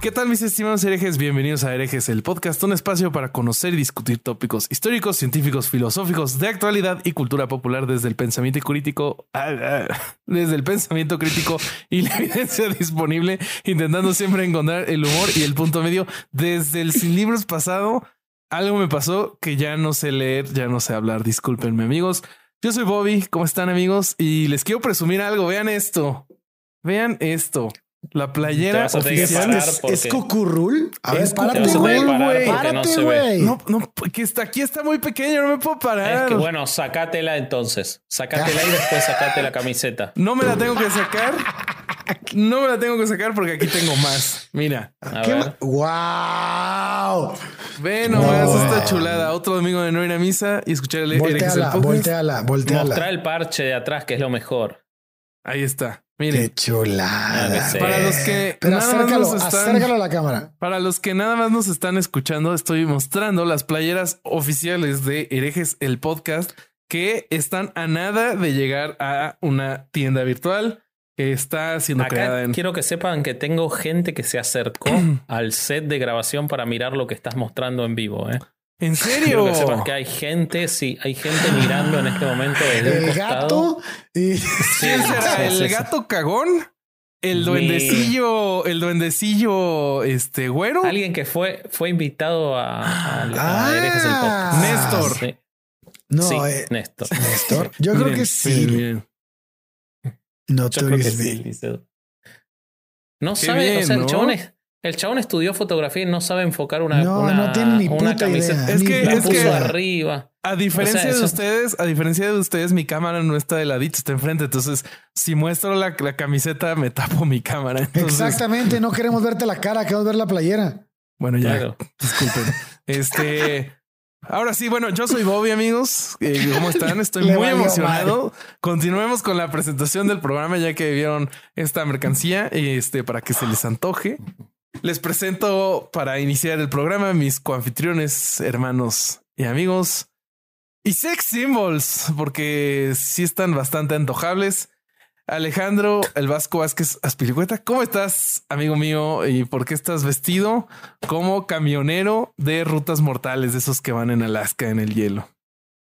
¿Qué tal mis estimados herejes? Bienvenidos a Herejes, el podcast, un espacio para conocer y discutir tópicos históricos, científicos, filosóficos, de actualidad y cultura popular desde el pensamiento crítico, ah, ah, desde el pensamiento crítico y la evidencia disponible, intentando siempre encontrar el humor y el punto medio. Desde el sin libros pasado, algo me pasó que ya no sé leer, ya no sé hablar. Discúlpenme amigos. Yo soy Bobby, ¿cómo están amigos? Y les quiero presumir algo, vean esto. Vean esto. La playera oficial es, es Cucurrul. A ver, párate, güey. Párate, güey. No, no, que está aquí está muy pequeño, no me puedo parar. Es que bueno, sacátela entonces. Sacátela y después sacate la camiseta. No me la tengo que sacar. No me la tengo que sacar porque aquí tengo más. Mira. ¡Wow! Ven nomás esta chulada. Otro domingo de no ir a misa y escuchar el Volteala, volteala, volteala. Mostrar el parche de atrás, que es lo mejor. Ahí está. Miren. Qué chulada. Para los que Pero acércalo, acércalo a la cámara. Para los que nada más nos están escuchando, estoy mostrando las playeras oficiales de Herejes, el podcast, que están a nada de llegar a una tienda virtual que está siendo creada en... Quiero que sepan que tengo gente que se acercó al set de grabación para mirar lo que estás mostrando en vivo. ¿eh? ¿En serio? que sepan que hay gente, sí, hay gente mirando en este momento desde el un gato y... ¿Quién será? ¿El gato cagón? El duendecillo, el duendecillo, este güero. Alguien que fue, fue invitado a, a, ah, Herejes el podcast. Néstor. Sí. No, sí, eh, Néstor. Néstor. Yo creo que sí. No Yo creo que te. No sabe, bien, o sea, el ¿no? chabón es- el chabón estudió fotografía y no sabe enfocar una, No, una, no tiene ni una puta camiseta. idea. Es que- La es puso que- arriba. A diferencia O sea, de eso- ustedes, a diferencia de ustedes, mi cámara no está de ladito, está enfrente. Entonces, si muestro la, la camiseta, me tapo mi cámara. Entonces, Exactamente, no queremos verte la cara, queremos ver la playera. Bueno, ya, Claro. disculpen. Este, ahora sí, bueno, yo soy Bobby, amigos. Eh, ¿Cómo están? Estoy muy emocionado. Continuemos con la presentación del programa, ya que vieron esta mercancía, este, para que se les antoje. Les presento para iniciar el programa mis coanfitriones, hermanos y amigos. Y sex symbols, porque sí están bastante antojables. Alejandro El Vasco Vázquez Aspilicueta, ¿cómo estás, amigo mío? ¿Y por qué estás vestido como camionero de rutas mortales, de esos que van en Alaska en el hielo?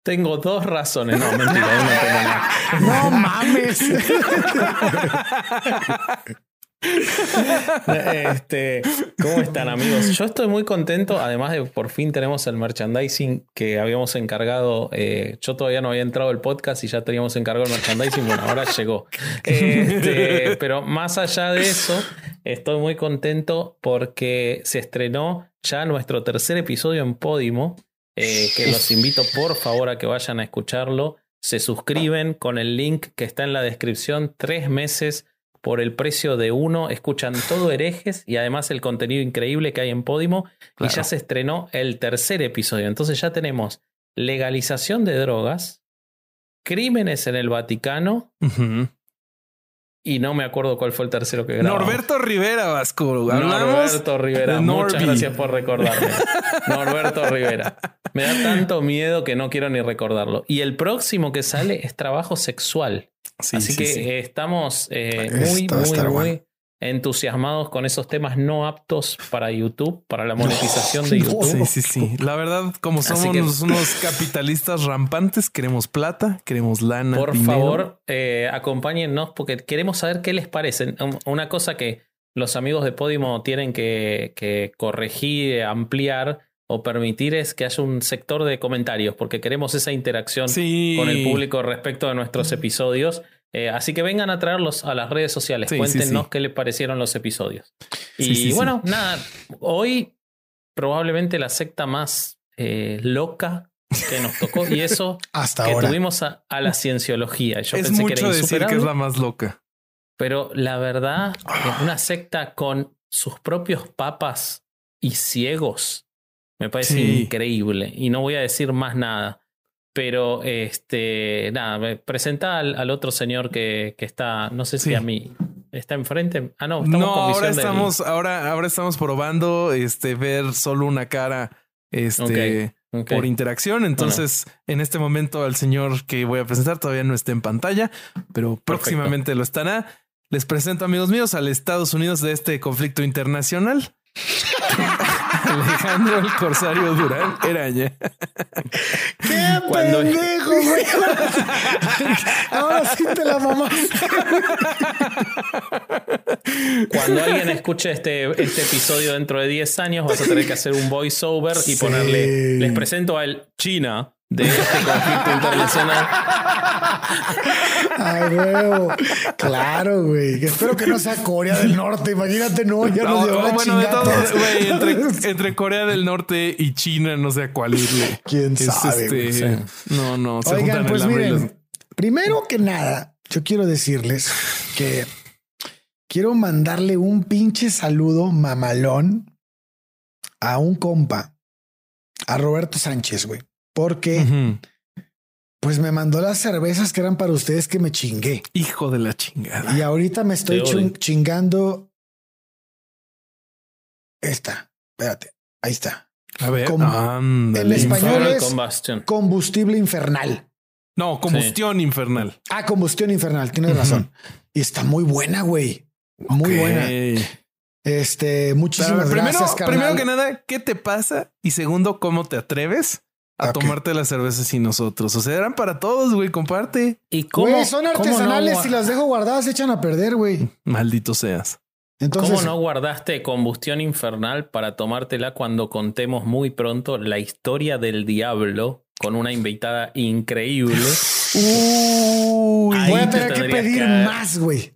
Tengo dos razones. No, mentira, no tengo nada. No mames. Este, ¿Cómo están amigos? Yo estoy muy contento, además de por fin tenemos el merchandising que habíamos encargado. eh, yo todavía no había entrado al podcast y ya teníamos encargado el merchandising, bueno, ahora llegó. Este, pero más allá de eso, estoy muy contento porque se estrenó ya nuestro tercer episodio en Podimo, eh, que los invito por favor a que vayan a escucharlo. Se suscriben con el link que está en la descripción, tres meses por el precio de uno, escuchan todo herejes y además el contenido increíble que hay en Podimo. Y ya se estrenó el tercer episodio. Entonces ya tenemos legalización de drogas, crímenes en el Vaticano. Y no me acuerdo cuál fue el tercero que grabamos. Norberto Rivera Vasco. Hablamos Norberto Rivera, muchas gracias por recordarme. Norberto Rivera. Me da tanto miedo que no quiero ni recordarlo. Y el próximo que sale es trabajo sexual. Sí, Así sí, que sí. estamos eh, muy, muy, muy bueno. Entusiasmados con esos temas no aptos para YouTube, para la monetización de. YouTube. Sí, sí, sí. La verdad, como somos que- unos, capitalistas rampantes, queremos plata, queremos lana. Por dinero. favor, eh, acompáñennos porque queremos saber qué les parece. Una cosa que los amigos de Podimo tienen que, que corregir, ampliar o permitir es que haya un sector de comentarios, porque queremos esa interacción Sí. con el público respecto de nuestros episodios. Eh, así que vengan a traerlos a las redes sociales. Sí, Cuéntenos sí. qué les parecieron los episodios. Y bueno, nada, hoy probablemente la secta más eh, loca que nos tocó y eso Hasta que ahora. tuvimos a, a la cienciología. Yo es pensé que mucho era decir que es la más loca. pero la verdad, es una secta con sus propios papas y ciegos me parece increíble. Y no voy a decir más nada. Pero este, nada, me presenta al, al otro señor que, que está, no sé si Sí. a mí está enfrente. Ah, no, estamos No, con ahora del- estamos, ahora, ahora estamos probando este ver solo una cara este Ok. por interacción. Entonces, en este momento, al señor que voy a presentar todavía no está en pantalla, pero próximamente lo estará. Les presento, amigos míos, al Estados Unidos de este conflicto internacional. Alejandro el Corsario Durán Eraña. ¡Qué Cuando- pendejo, güey! Ahora sí te la mamás. Cuando alguien escuche este, este episodio dentro de 10 años, vas a tener que hacer un voiceover y Sí. ponerle. Les presento al China de este conflicto internacional. Ay, huevo. Claro, güey. Espero que no sea Corea del Norte. Imagínate, no, ya No, nos llevó no, bueno, de chingada. todos, güey, entre, entre Corea del Norte y China, no sé a cuál irle. ¿Quién Es sabe, este, No, no, se Oigan, pues los- miren, primero que nada, yo quiero decirles que quiero mandarle un pinche saludo mamalón a un compa, a Roberto Sánchez, güey, porque pues me mandó las cervezas que eran para ustedes que me chingué. Hijo de la chingada. Y ahorita me estoy chingando esta. Espérate, ahí está. A ver, en español es- Combustion. Combustible infernal. No, combustión infernal. Ah, combustión infernal, tienes razón. Y está muy buena, güey. Muy buena. Este, muchísimas primero, gracias, carnal. primero que nada, ¿qué te pasa? Y segundo, ¿cómo te atreves a tomarte las cervezas sin nosotros? O sea, eran para todos, güey, comparte. ¿Y cómo, Güey, son cómo no artesanales gua- y las dejo guardadas se echan a perder, güey. Maldito seas. Entonces, ¿Cómo no guardaste combustión infernal para tomártela cuando contemos muy pronto la historia del diablo con una invitada increíble? Uy, Ahí voy a te tener que pedir que- más, güey.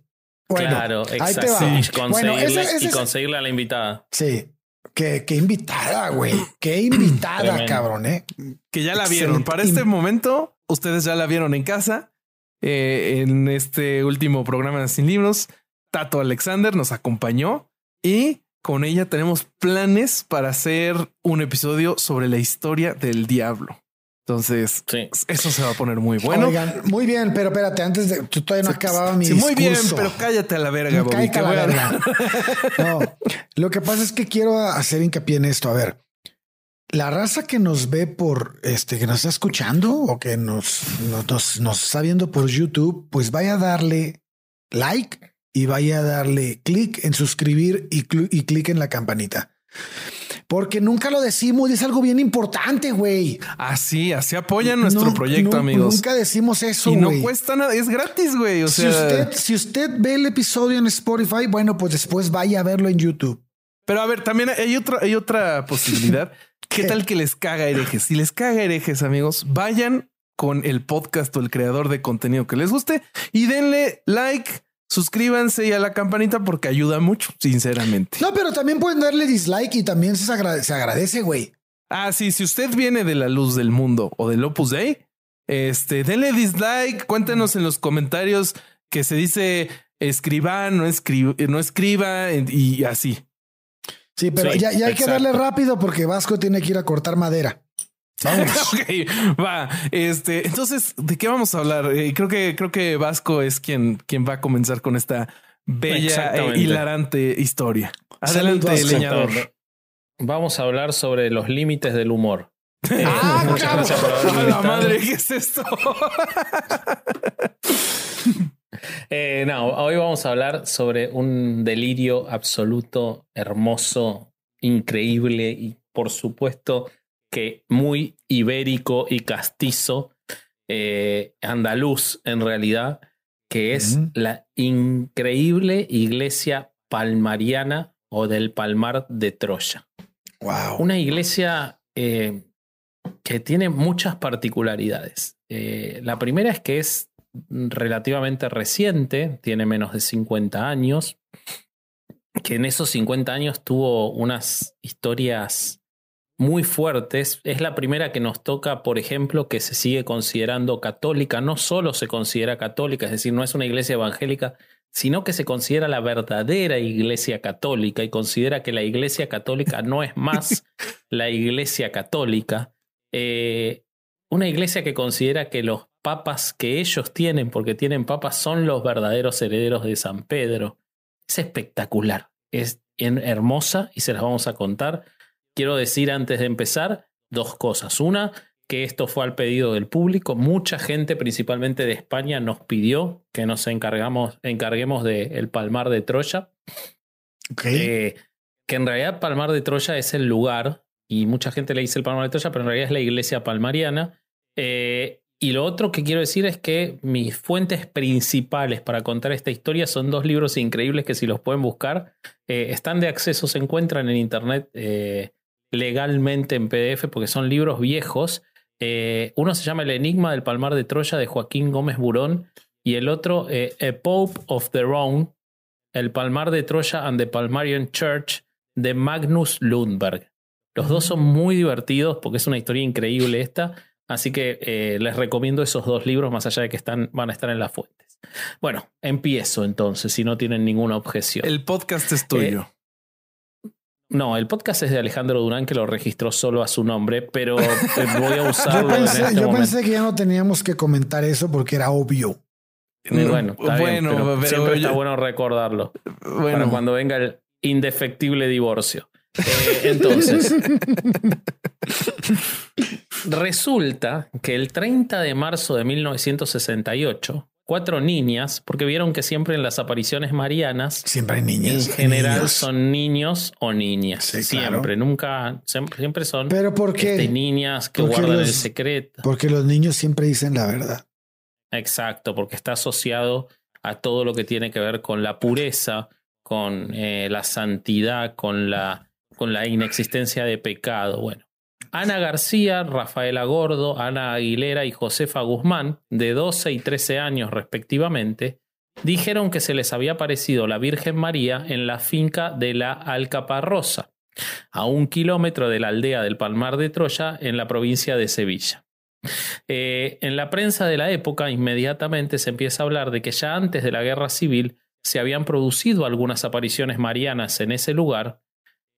Bueno, claro, ahí te va. exacto. Y Bueno, y conseguirle a la invitada. Sí. Qué, qué invitada, güey. Qué invitada, cabrón, eh. que ya la vieron. Para este momento, ustedes ya la vieron en casa. eh, en este último programa de Sin Libros, Tato Alexander nos acompañó y con ella tenemos planes para hacer un episodio sobre la historia del diablo. Entonces, Sí. eso se va a poner muy bueno. Oigan, muy bien, pero espérate, antes de. Tú todavía no acababa mi. Sí, muy bien, pero cállate a la verga, Bobby. cállate a la verga. No, lo que pasa es que quiero hacer hincapié en esto. A ver, la raza que nos ve por este, que nos está escuchando o que nos, nos, nos- está viendo por YouTube, pues vaya a darle like y vaya a darle clic en suscribir y clic en la campanita. Porque nunca lo decimos y es algo bien importante, güey. Así, así apoyan nuestro No, proyecto, no, amigos. Nunca decimos eso, y no cuesta nada, es gratis, güey. O si, sea, usted, si usted ve el episodio en Spotify, bueno, pues después vaya a verlo en YouTube. Pero a ver, también hay otra, hay otra posibilidad. ¿Qué ¿Qué? tal que les caga herejes? Si les caga herejes, amigos, vayan con el podcast o el creador de contenido que les guste y denle like, suscríbanse y a la campanita porque ayuda mucho, sinceramente. No, pero también pueden darle dislike y también se agradece, se agradece, güey. Ah, sí, si usted viene de la luz del mundo o del Opus Dei, este, denle dislike, cuéntenos en los comentarios que se dice escriba, no escriba, no escriba y así. Sí, pero Sí, ya, ya hay que darle rápido porque Vasco tiene que ir a cortar madera. Vamos. ok, va. Este, entonces, ¿de qué vamos a hablar? Eh, creo que creo que Vasco es quien, quien va a comenzar con esta bella e hilarante historia. Adelante, leñador. Vamos a hablar sobre los límites del humor. Ah, Muchas cabrón. gracias por haberme A la invitado. madre, ¿qué es esto? Eh, no, hoy vamos a hablar sobre un delirio absoluto, hermoso, increíble y por supuesto que muy ibérico y castizo, eh, andaluz en realidad, que es la increíble iglesia palmariana o del Palmar de Troya. Wow. Una iglesia eh, que tiene muchas particularidades. Eh, la primera es que es relativamente reciente, tiene menos de 50 años, que en esos 50 años tuvo unas historias muy fuertes. Es la primera que nos toca, por ejemplo, que se sigue considerando católica. No solo se considera católica, es decir, no es una iglesia evangélica, sino que se considera la verdadera iglesia católica y considera que la iglesia católica no es más la iglesia católica. Eh, una iglesia que considera que los papas que ellos tienen, porque tienen papas, son los verdaderos herederos de San Pedro. Es espectacular, es hermosa y se las vamos a contar. Quiero decir antes de empezar dos cosas. Una, que esto fue al pedido del público. Mucha gente, principalmente de España, nos pidió que nos encargamos, encarguemos del Palmar de Troya. Eh, que en realidad Palmar de Troya es el lugar, y mucha gente le dice el Palmar de Troya, pero en realidad es la iglesia palmariana. Eh, y lo otro que quiero decir es que mis fuentes principales para contar esta historia son dos libros increíbles que si los pueden buscar, eh, están de acceso, se encuentran en internet legalmente en PDF porque son libros viejos. Eh, uno se llama El Enigma del Palmar de Troya de Joaquín Gómez Burón y el otro eh, A Pope of the Rhone, El Palmar de Troya and the Palmarian Church de Magnus Lundberg. Los dos son muy divertidos porque es una historia increíble esta, así que eh, les recomiendo esos dos libros más allá de que están, van a estar en las fuentes. Bueno, empiezo entonces, si no tienen ninguna objeción. El podcast es tuyo. No, el podcast es de Alejandro Durán que lo registró solo a su nombre, pero eh, voy a usarlo. yo pensé, en este yo pensé que ya no teníamos que comentar eso porque era obvio. Bueno, está bueno, bien, pero siempre está bueno recordarlo. Bueno. Para cuando venga el indefectible divorcio. Eh, entonces, resulta que el 30 de marzo de 1968, cuatro niñas, porque vieron que siempre en las apariciones marianas. Siempre hay niñas. En general son niños o niñas. siempre, nunca, siempre son ¿Pero por qué? Este, niñas que guardan el secreto. Porque los niños siempre dicen la verdad. Exacto, porque está asociado a todo lo que tiene que ver con la pureza, con eh, la santidad, con la, con la inexistencia de pecado. Bueno, Ana García, Rafaela Gordo, Ana Aguilera y Josefa Guzmán, de 12 y 13 años respectivamente, dijeron que se les había aparecido la Virgen María en la finca de la Alcaparrosa, a un kilómetro de la aldea del Palmar de Troya en la provincia de Sevilla. Eh, en la prensa de la época inmediatamente se empieza a hablar de que ya antes de la guerra civil se habían producido algunas apariciones marianas en ese lugar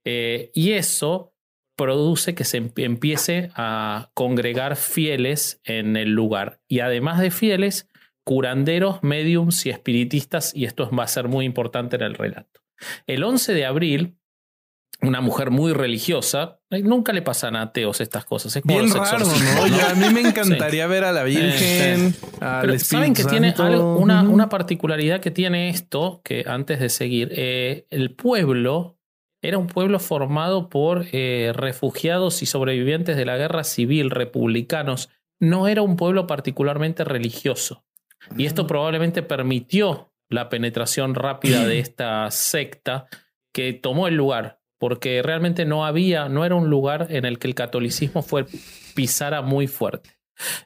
eh, y eso produce que se empiece a congregar fieles en el lugar. Y además de fieles, curanderos, mediums y espiritistas, y esto va a ser muy importante en el relato. El 11 de abril, una mujer muy religiosa, nunca le pasan a ateos estas cosas. Es como Bien raro, ¿no? a mí me encantaría ver a la Virgen, Saben que tiene una, una, particularidad que tiene esto, que antes de seguir, eh, el pueblo era un pueblo formado por eh, refugiados y sobrevivientes de la guerra civil republicanos. No era un pueblo particularmente religioso. Y esto probablemente permitió la penetración rápida de esta secta que tomó el lugar, porque realmente no había, no era un lugar en el que el catolicismo fue pisara muy fuerte.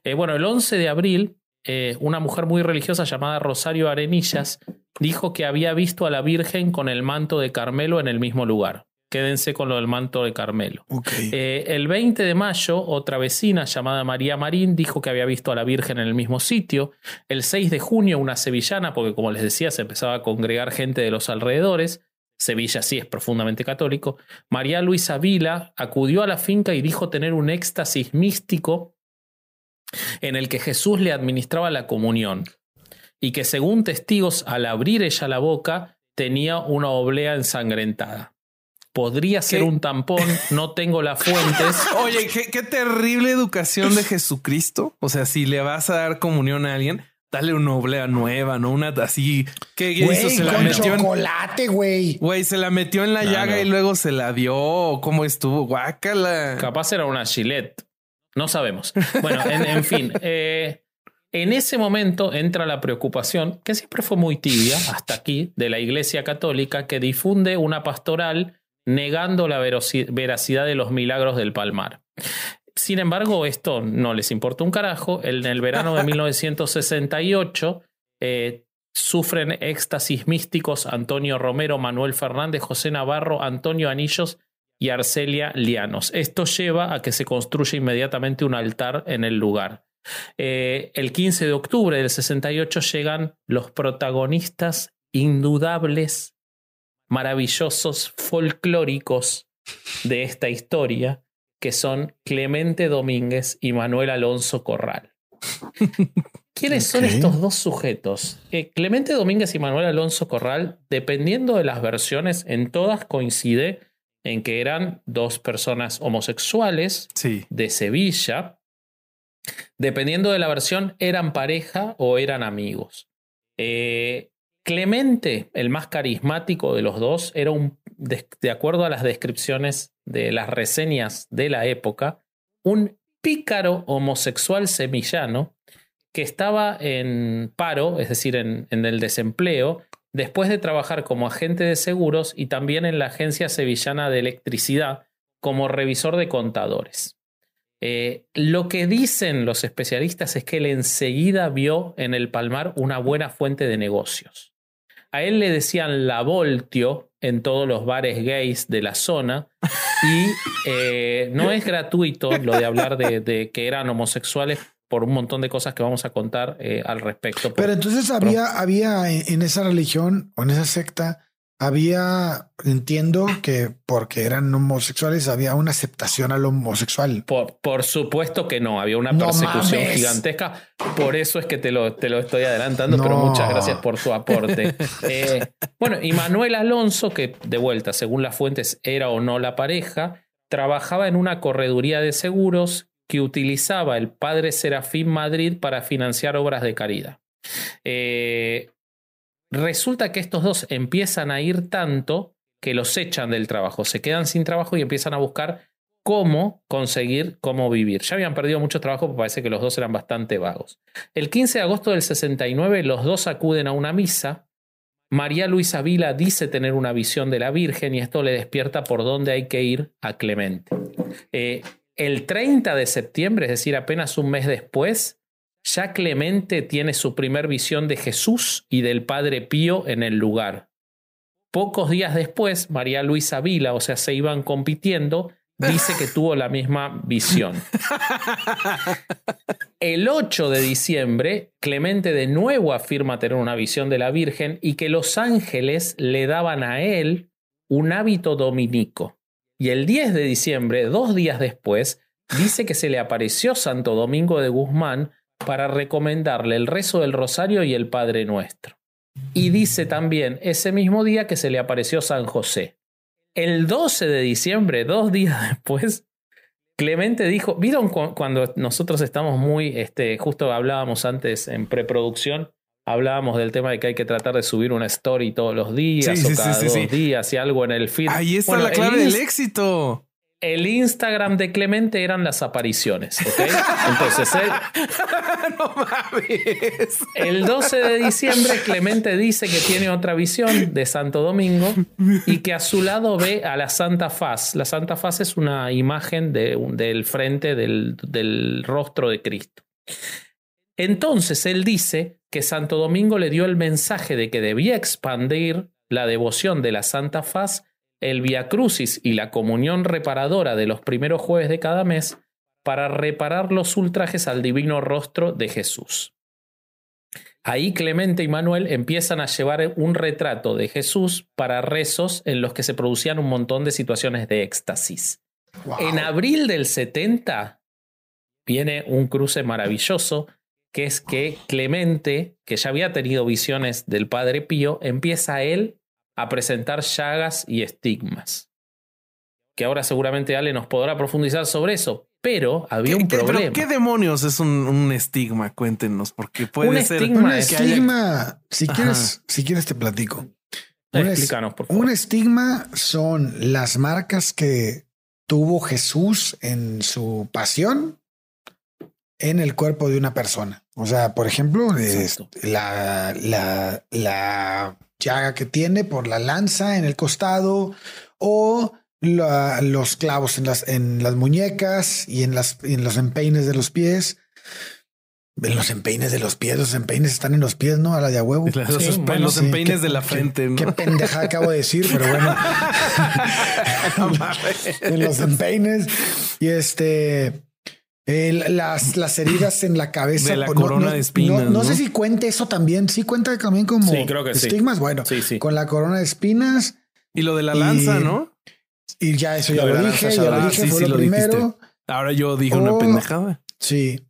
Eh, bueno, el 11 de abril, eh, una mujer muy religiosa llamada Rosario Arenillas dijo que había visto a la Virgen con el manto de Carmelo en el mismo lugar. Quédense con lo del manto de Carmelo. Eh, el 20 de mayo, otra vecina llamada María Marín dijo que había visto a la Virgen en el mismo sitio. El 6 de junio, una sevillana, porque como les decía, se empezaba a congregar gente de los alrededores. Sevilla sí es profundamente católico. María Luisa Vila acudió a la finca y dijo tener un éxtasis místico en el que Jesús le administraba la comunión y que según testigos al abrir ella la boca tenía una oblea ensangrentada. Podría ser un tampón, no tengo las fuentes. Oye, qué, terrible educación de Jesucristo. O sea, si le vas a dar comunión a alguien, dale una oblea nueva, no una así. ¿Qué hizo? Se la metió chocolate, güey. Güey, se la metió en la llaga y luego se la dio. ¿Cómo estuvo? Guácala. Capaz era una Gillette. No sabemos. Bueno, en, fin. Eh, En ese momento entra la preocupación, que siempre fue muy tibia hasta aquí, de la Iglesia Católica, que difunde una pastoral negando la veracidad de los milagros del Palmar. Sin embargo, esto no les importa un carajo. En el verano de 1968 eh, sufren éxtasis místicos Antonio Romero, Manuel Fernández, José Navarro, Antonio Anillos y Arcelia Lianos. Esto lleva a que se construya inmediatamente un altar en el lugar. Eh, el 15 de octubre del 68 llegan los protagonistas indudables, maravillosos, folclóricos de esta historia, que son Clemente Domínguez y Manuel Alonso Corral. ¿Quiénes son estos dos sujetos? Eh, Clemente Domínguez y Manuel Alonso Corral, dependiendo de las versiones, en todas coincide en que eran dos personas homosexuales de Sevilla. Dependiendo de la versión, eran pareja o eran amigos. Eh, Clemente, el más carismático de los dos, era un, de, acuerdo a las descripciones de las reseñas de la época, un pícaro homosexual semillano que estaba en paro, es decir, en, el desempleo, después de trabajar como agente de seguros y también en la Agencia Sevillana de Electricidad como revisor de contadores. Eh, lo que dicen los especialistas es que él enseguida vio en el Palmar una buena fuente de negocios. A él le decían la Voltio en todos los bares gays de la zona y eh, no es gratuito lo de hablar de, que eran homosexuales por un montón de cosas que vamos a contar eh, al respecto. Pero entonces había, había en esa religión o en esa secta había, entiendo que porque eran homosexuales había una aceptación al homosexual. Por, por supuesto que no, había una persecución gigantesca. Por eso es que te lo, te lo estoy adelantando, pero muchas gracias por tu aporte. Eh, bueno, y Manuel Alonso, que de vuelta, según las fuentes, era o no la pareja, trabajaba en una correduría de seguros que utilizaba el padre Serafín Madrid para financiar obras de caridad. Eh, Resulta que estos dos empiezan a ir tanto que los echan del trabajo, se quedan sin trabajo y empiezan a buscar cómo conseguir cómo vivir. Ya habían perdido mucho trabajo, porque parece que los dos eran bastante vagos. El 15 de agosto del 69 los dos acuden a una misa. María Luisa Vila dice tener una visión de la Virgen y esto le despierta por dónde hay que ir a Clemente. Eh, el 30 de septiembre, es decir, apenas un mes después, ya Clemente tiene su primer visión de Jesús y del Padre Pío en el lugar. Pocos días después, María Luisa Vila, o sea, se iban compitiendo, dice que tuvo la misma visión. El 8 de diciembre, Clemente de nuevo afirma tener una visión de la Virgen y que los ángeles le daban a él un hábito dominico. Y el 10 de diciembre, dos días después, dice que se le apareció Santo Domingo de Guzmán para recomendarle el rezo del rosario y el Padre Nuestro. Y dice también ese mismo día que se le apareció San José. El 12 de diciembre, dos días después, Clemente dijo, ¿vieron cuando nosotros estamos muy, este, justo hablábamos antes en preproducción, hablábamos del tema de que hay que tratar de subir una story todos los días o cada dos días y algo en el feed. Ahí está la clave del éxito el Instagram de Clemente eran las apariciones, ¿ok? Entonces, el 12 de diciembre Clemente dice que tiene otra visión de Santo Domingo y que a su lado ve a la Santa Faz. La Santa Faz es una imagen del frente del, del rostro de Cristo. Entonces él dice que Santo Domingo le dio el mensaje de que debía expandir la devoción de la Santa Faz el Via Crucis y la comunión reparadora de los primeros jueves de cada mes para reparar los ultrajes al divino rostro de Jesús. Ahí Clemente y Manuel empiezan a llevar un retrato de Jesús para rezos en los que se producían un montón de situaciones de éxtasis. En abril del 70 viene un cruce maravilloso, que es que Clemente, que ya había tenido visiones del Padre Pío, empieza él a presentar llagas y estigmas. Que ahora seguramente Ale nos podrá profundizar sobre eso, pero había un problema. ¿Qué demonios es un, estigma? Cuéntenos, porque puede un ser un estigma. Si quieres, si quieres te platico. Explícanos, por favor. Un estigma son las marcas que tuvo Jesús en su pasión en el cuerpo de una persona. O sea, por ejemplo, es la, la, la llaga que tiene por la lanza en el costado o los clavos en las, en las muñecas y en, las, en los empeines de los pies. En los empeines de los pies, los empeines están en los pies, ¿no? A la de a huevo. los, empeines de la frente. Qué, ¿no? qué pendeja acabo de decir, pero bueno. en los empeines. Y este las, las heridas en la cabeza. De la corona de espinas. No, sé si cuente eso también. Sí cuenta también como estigmas. Bueno, con la corona de espinas. Y lo de la lanza, ¿no? Y ya eso ya lo, dije, ya lo dije, fue lo, primero. Ahora yo dije una pendejada. Sí.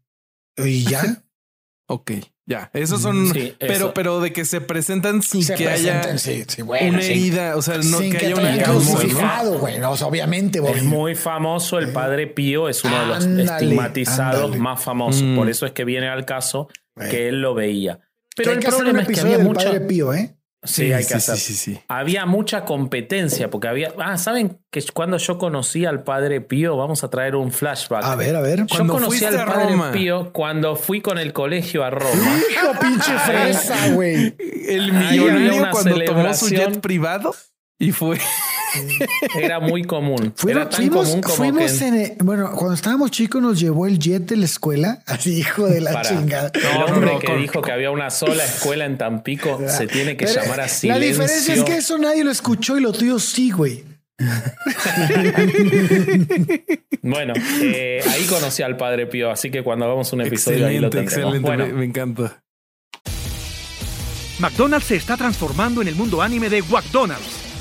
Y ya. ok. Ya, esos son, pero, pero de que se presentan sin que haya sí, bueno, una herida, o sea, no que, haya una crucificado, güey, obviamente. Es muy famoso, el Padre Pío es uno de los estigmatizados más famosos, por mm. eso es que viene al caso que él lo veía. Pero el problema es que había mucho Padre Pío, ¿eh? Sí, hay que hacer. Sí, sí, había mucha competencia porque había. Ah, ¿saben que cuando yo conocí al padre Pío? Vamos a traer un flashback. A ver, a ver. Yo conocí al padre Pío cuando fui con el colegio a Roma. ¡Hijo, pinche fresa, güey! El millonario cuando tomó su jet privado y fue. Era muy común. Era tan común como fuimos que... bueno, cuando estábamos chicos nos llevó el jet de la escuela, así hijo de la chingada. No, el hombre que dijo que había una sola escuela en Tampico se tiene que llamar así. La diferencia es que eso nadie lo escuchó y lo tuyo sí, güey. bueno, eh, ahí conocí al Padre Pío, así que cuando hagamos un episodio ahí lo tendremos. Excelente, bueno, me, encanta. McDonald's se está transformando en el mundo anime de McDonald's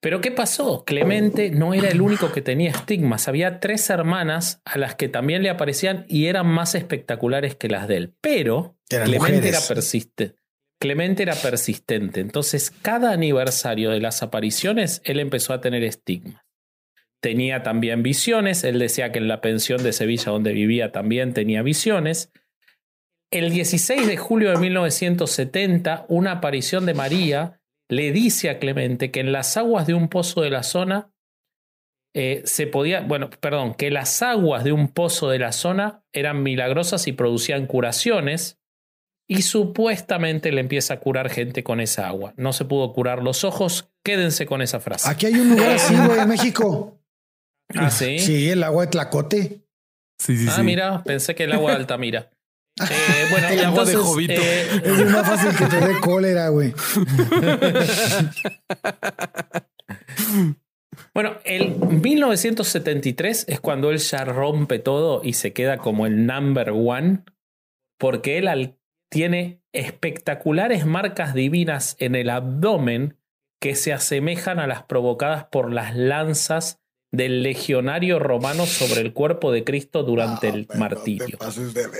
Pero ¿qué pasó? Clemente no era el único que tenía estigmas. Había tres hermanas a las que también le aparecían y eran más espectaculares que las de él. Pero Clemente era persistente. Clemente era persistente. Entonces, cada aniversario de las apariciones, él empezó a tener estigmas. Tenía también visiones. Él decía que en la pensión de Sevilla donde vivía también tenía visiones. El 16 de julio de 1970, una aparición de María le dice a Clemente que en las aguas de un pozo de la zona eh, se podía, bueno, perdón, que las aguas de un pozo de la zona eran milagrosas y producían curaciones. Y supuestamente le empieza a curar gente con esa agua. No se pudo curar los ojos. Quédense con esa frase. Aquí hay un lugar así, güey, en México. Ah, sí. Sí, el agua de Tlacote. Sí, sí, ah, mira, pensé que el agua de Altamira. Eh, bueno, el agua de Jovito. Eh, es más fácil que te dé cólera, güey. bueno, el 1973 es cuando él ya rompe todo y se queda como el number one, porque él tiene espectaculares marcas divinas en el abdomen que se asemejan a las provocadas por las lanzas del legionario romano sobre el cuerpo de Cristo durante el martirio.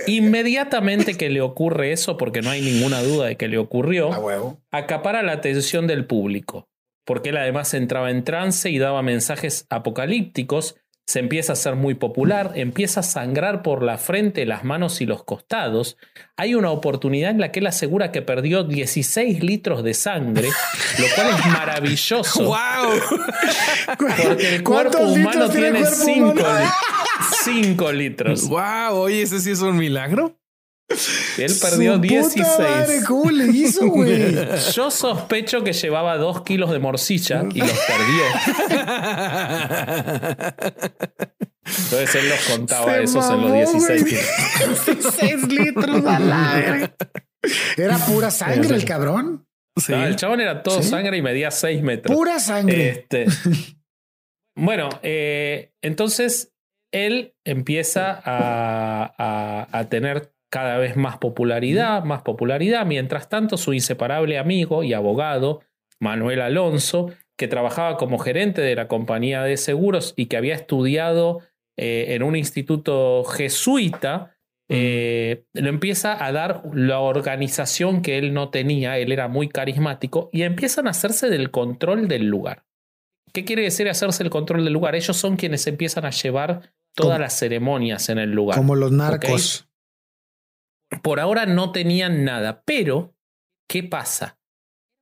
Inmediatamente que le ocurre eso, porque no hay ninguna duda de que le ocurrió, acapara la atención del público, porque él además entraba en trance y daba mensajes apocalípticos se empieza a ser muy popular, empieza a sangrar por la frente, las manos y los costados. Hay una oportunidad en la que él asegura que perdió 16 litros de sangre, lo cual es maravilloso. ¡Wow! Porque el cuerpo humano tiene 5 litros. ¡Wow! Oye, ese sí es un milagro. Él perdió 16. Madre, ¿Cómo le hizo, güey? Yo sospecho que llevaba 2 kilos de morcilla y los perdió. Entonces él los contaba esos en los 16 16 litros a la Era pura sangre el cabrón. Sí. el chabón era todo sangre y medía 6 metros. Pura sangre. Este, bueno, eh, entonces él empieza a, a, a tener cada vez más popularidad, más popularidad. Mientras tanto, su inseparable amigo y abogado, Manuel Alonso, que trabajaba como gerente de la compañía de seguros y que había estudiado eh, en un instituto jesuita, eh, lo empieza a dar la organización que él no tenía, él era muy carismático, y empiezan a hacerse del control del lugar. ¿Qué quiere decir hacerse el control del lugar? Ellos son quienes empiezan a llevar todas las ceremonias en el lugar. Como los narcos. Por ahora no tenían nada, pero ¿qué pasa?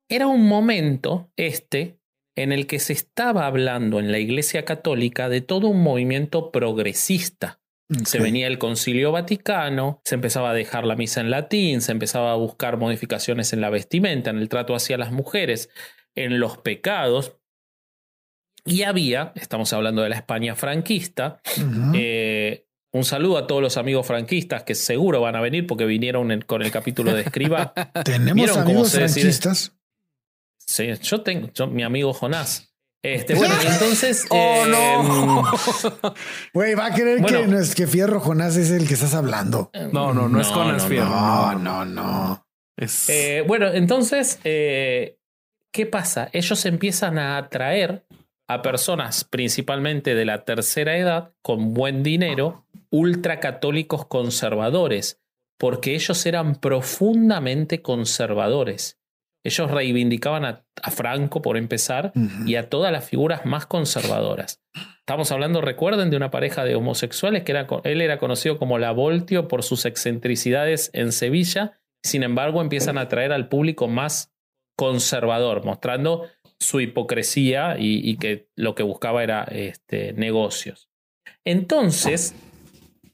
Era un momento este en el que se estaba hablando en la Iglesia Católica de todo un movimiento progresista. Se venía el Concilio Vaticano, se empezaba a dejar la misa en latín, se empezaba a buscar modificaciones en la vestimenta, en el trato hacia las mujeres, en los pecados. Y había, estamos hablando de la España franquista, eh, un saludo a todos los amigos franquistas que seguro van a venir porque vinieron con el capítulo de Escriba. ¿Tenemos amigos franquistas? Sí, yo tengo, mi amigo Jonás. Este, bueno, entonces. ¡Oh, no! Em, Güey, va a creer que, no es que Fierro Jonás es el que estás hablando. No, no, no, es Jonás Fierro. No, no, no. Eh, bueno, entonces, eh, ¿qué pasa? Ellos empiezan a atraer a personas, principalmente de la tercera edad, con buen dinero, ultracatólicos conservadores, porque ellos eran profundamente conservadores. Ellos reivindicaban a, Franco, por empezar, y a todas las figuras más conservadoras. Estamos hablando, recuerden, de una pareja de homosexuales que era, él era conocido como La Voltio por sus excentricidades en Sevilla. Sin embargo, empiezan a atraer al público más conservador, mostrando su hipocresía y, que lo que buscaba era este, negocios. Entonces,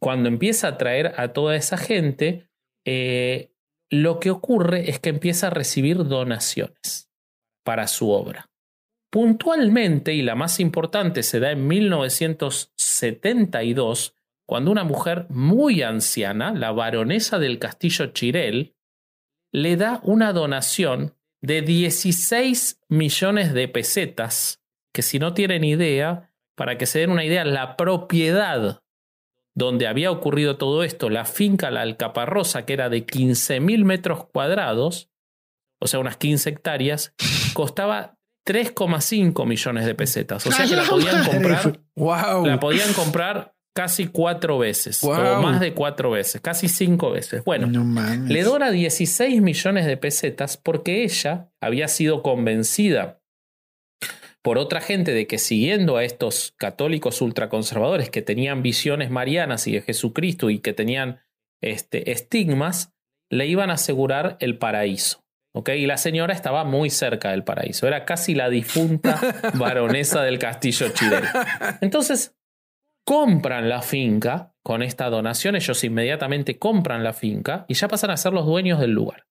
cuando empieza a atraer a toda esa gente, eh, lo que ocurre es que empieza a recibir donaciones para su obra. Puntualmente, y la más importante se da en 1972, cuando una mujer muy anciana, la baronesa del castillo Chirel, le da una donación de 16 millones de pesetas, que si no tienen idea, para que se den una idea, la propiedad donde había ocurrido todo esto, la finca La Alcaparrosa, que era de 15.000 metros cuadrados, o sea, unas 15 hectáreas, costaba 3,5 millones de pesetas. O sea que la podían comprar. Wow. La podían comprar casi cuatro veces. O más de cuatro veces. Casi cinco veces. Bueno, le dona 16 millones de pesetas porque ella había sido convencida por otra gente de que siguiendo a estos católicos ultraconservadores que tenían visiones marianas y de Jesucristo y que tenían este, estigmas, le iban a asegurar el paraíso. Y la señora estaba muy cerca del paraíso, era casi la difunta baronesa del castillo chileno. Entonces, compran la finca con esta donación, ellos inmediatamente compran la finca y ya pasan a ser los dueños del lugar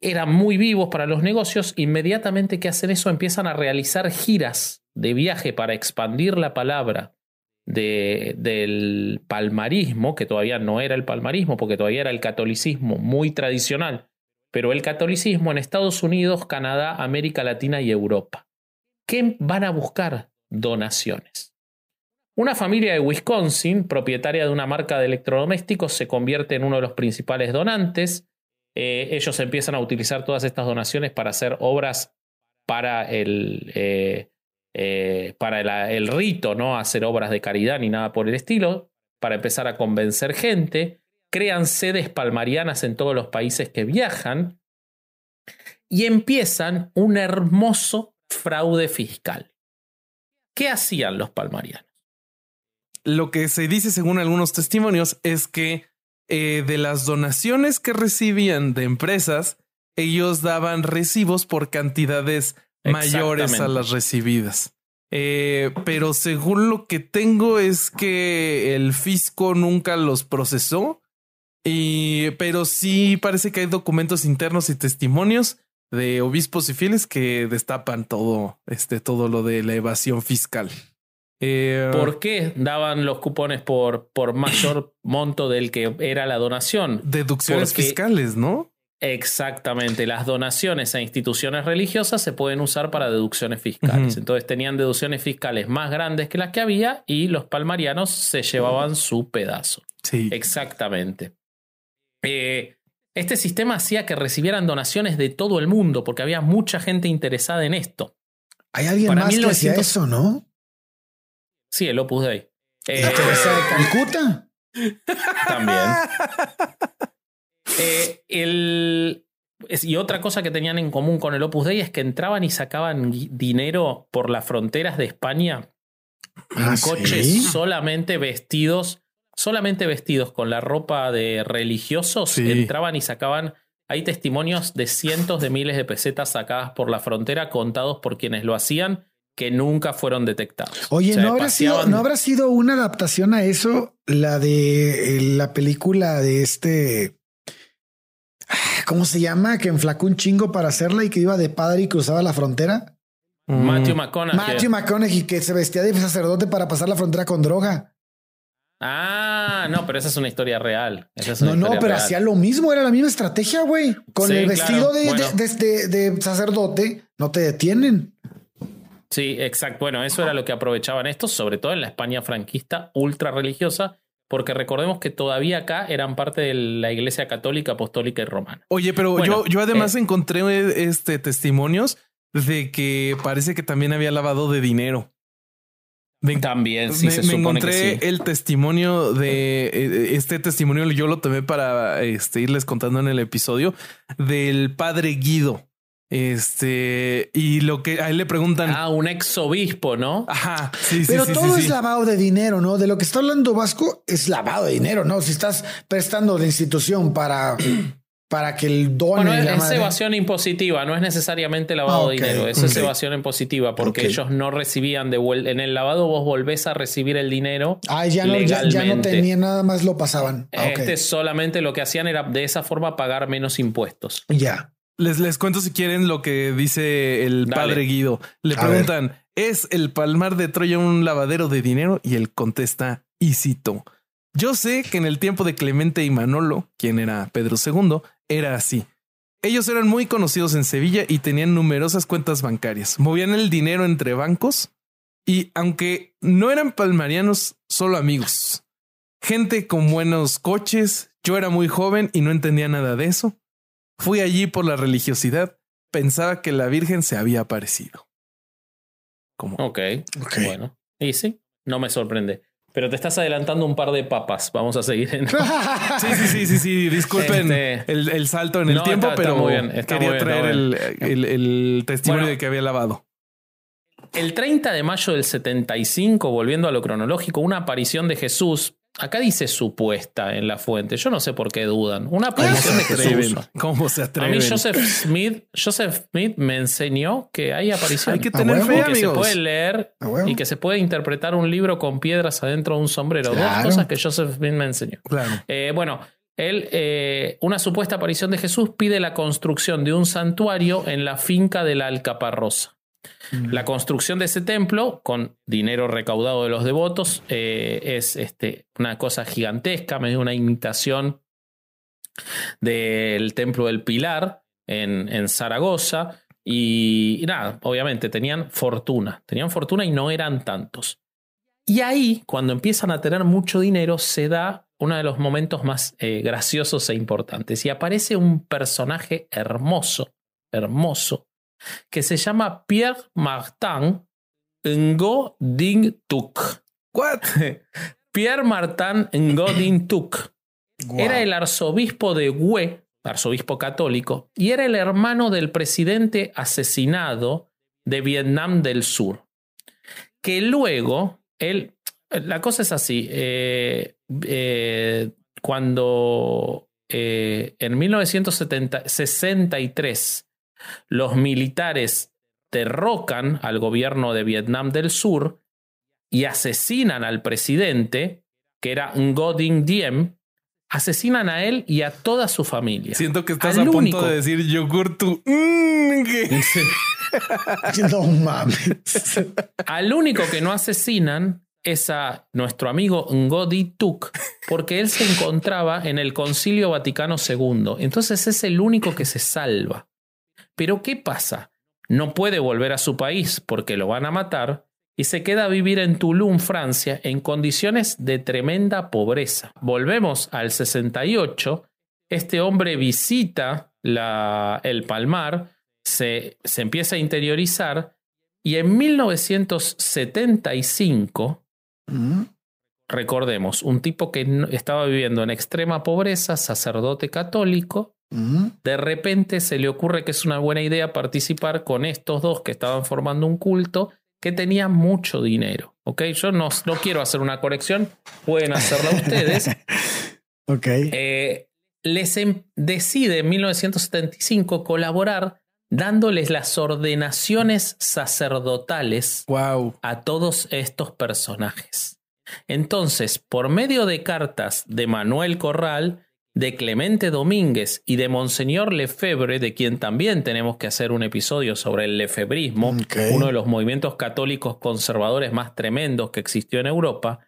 eran muy vivos para los negocios, inmediatamente que hacen eso empiezan a realizar giras de viaje para expandir la palabra de, del palmarismo, que todavía no era el palmarismo, porque todavía era el catolicismo muy tradicional, pero el catolicismo en Estados Unidos, Canadá, América Latina y Europa. ¿Qué van a buscar? Donaciones. Una familia de Wisconsin, propietaria de una marca de electrodomésticos, se convierte en uno de los principales donantes eh, ellos empiezan a utilizar todas estas donaciones para hacer obras para el, eh, eh, para el rito, no hacer obras de caridad ni nada por el estilo, para empezar a convencer gente, crean sedes palmarianas en todos los países que viajan y empiezan un hermoso fraude fiscal. ¿Qué hacían los palmarianos? Lo que se dice según algunos testimonios es que eh, de las donaciones que recibían de empresas, ellos daban recibos por cantidades mayores a las recibidas. Eh, pero según lo que tengo es que el fisco nunca los procesó. Y, pero sí parece que hay documentos internos y testimonios de obispos y fieles que destapan todo, este, todo lo de la evasión fiscal. Eh, ¿Por qué daban los cupones por, por mayor monto del que era la donación? Deducciones fiscales, ¿no? Exactamente, las donaciones a instituciones religiosas se pueden usar para deducciones fiscales. Entonces tenían deducciones fiscales más grandes que las que había y los palmarianos se llevaban su pedazo. Sí. Exactamente. Eh, este sistema hacía que recibieran donaciones de todo el mundo porque había mucha gente interesada en esto. Hay alguien más que hacía eso, ¿no? Sí, el Opus Dei. Eh, de Calcuta? También. Eh, el, y otra cosa que tenían en común con el Opus Dei es que entraban y sacaban dinero por las fronteras de España en ¿Ah, coches sí? solamente vestidos, solamente vestidos con la ropa de religiosos, Sí. entraban y sacaban. Hay testimonios de cientos de miles de pesetas sacadas por la frontera, contados por quienes lo hacían, que nunca fueron detectados. Oye, O sea, ¿no, habrá sido, ¿no habrá sido una adaptación a eso? La de eh, la película de este. ah, ¿Cómo se llama? Que enflacó un chingo para hacerla y que iba de padre y cruzaba la frontera. Matthew Mm. McConaughey. Matthew McConaughey que se vestía de sacerdote para pasar la frontera con droga. Ah, no, pero esa es una historia real. Esa es una No, no, pero real. hacía lo mismo, era la misma estrategia, güey. Con Sí, el vestido claro, de, bueno. de- de- de- de sacerdote, no te detienen. Sí, exacto. Bueno, eso era lo que aprovechaban estos, sobre todo en la España franquista ultra religiosa, porque recordemos que todavía acá eran parte de la Iglesia Católica, Apostólica y Romana. Oye, pero Bueno, yo, yo además eh, encontré este testimonios de que parece que también había lavado de dinero. Me, También, sí, me- se me supone encontré que sí. el testimonio de eh, este testimonio. Yo lo tomé para este, irles contando en el episodio del padre Guido. Este y lo que a él le preguntan. Ah, un ex obispo, ¿no? Ajá, sí, Pero sí, todo sí, es sí. lavado de dinero, ¿no? De lo que está hablando Vasco es lavado de dinero, ¿no? Si estás prestando la institución para, para que el don Bueno, es madre- evasión impositiva, no es necesariamente lavado Ah, de dinero, eso es ok. evasión impositiva, porque ellos no recibían de vuelta. En el lavado vos volvés a recibir el dinero. Ay, ya no, ya, ya no tenía nada más lo pasaban. Ah. Este solamente lo que hacían era de esa forma pagar menos impuestos. Ya. Les, les cuento si quieren lo que dice el Dale. padre Guido. Le A preguntan, ¿es el palmar de Troya un lavadero de dinero? Y él contesta, y cito, yo sé que en el tiempo de Clemente y Manolo, quien era Pedro II, era así. Ellos eran muy conocidos en Sevilla y tenían numerosas cuentas bancarias. Movían el dinero entre bancos y aunque no eran palmarianos, solo amigos. Gente con buenos coches. Yo era muy joven y no entendía nada de eso. Fui allí por la religiosidad. Pensaba que la Virgen se había aparecido. Como Ok, Ok. bueno. Y sí, no me sorprende. Pero te estás adelantando un par de papas. Vamos a seguir en. Sí, sí, sí, sí, sí. Disculpen Este- el, el salto en el No, tiempo, está- está pero muy bien, está quería muy bien, traer el, el- el testimonio Bueno. de que había lavado. El 30 de mayo del 75, volviendo a lo cronológico, una aparición de Jesús. Acá dice supuesta en la fuente. Yo no sé por qué dudan. Una ¿Cómo aparición de se? Jesús. ¿Cómo se A atreven? mí Joseph Smith, Joseph Smith me enseñó que hay apariciones. Hay que A tener fe, y que se puede leer A y que se puede interpretar un libro con piedras adentro de un sombrero. Claro. Dos cosas que Joseph Smith me enseñó. Claro. Eh, bueno, él, eh, una supuesta aparición de Jesús pide la construcción de un santuario en la finca de la Alcaparrosa. La construcción de ese templo, con dinero recaudado de los devotos, eh, es este, una cosa gigantesca, medio una imitación del templo del Pilar en, Zaragoza. Y, y nada, obviamente tenían fortuna, tenían fortuna y no eran tantos. Y ahí, cuando empiezan a tener mucho dinero, se da uno de los momentos más eh, graciosos e importantes. Y aparece un personaje hermoso, hermoso, que se llama Pierre Martin Ngo Dinh Tuc. What? Pierre Martin Ngo Dinh Tuc Guau. era el arzobispo de Hue, arzobispo católico, y era el hermano del presidente asesinado de Vietnam del Sur. Que luego, él, la cosa es así, eh, eh, cuando eh, en 1963 los militares derrocan al gobierno de Vietnam del Sur y asesinan al presidente, que era Ngo Dinh Diem, asesinan a él y a toda su familia. Siento que estás Al a punto de decir yogur tu. Mm, que- No mames. Al único que no asesinan es a nuestro amigo Ngodi Tuk, porque él se encontraba en el Concilio Vaticano II. Entonces es el único que se salva. Pero ¿qué pasa? No puede volver a su país porque lo van a matar y se queda a vivir en Toulon, Francia, en condiciones de tremenda pobreza. Volvemos al 68. Este hombre visita la- el Palmar, se, se empieza a interiorizar y en 1975 Mm. recordemos, un tipo que estaba viviendo en extrema pobreza, sacerdote católico, de repente se le ocurre que es una buena idea participar con estos dos que estaban formando un culto que tenían mucho dinero. ¿Ok? Yo no, no quiero hacer una corrección, pueden hacerla ustedes. ok. Eh, les em, decide en 1975 colaborar dándoles las ordenaciones sacerdotales a todos estos personajes. Entonces, por medio de cartas de Manuel Corral, de Clemente Domínguez y de Monseñor Lefebvre, de quien también tenemos que hacer un episodio sobre el lefebrismo, uno de los movimientos católicos conservadores más tremendos que existió en Europa,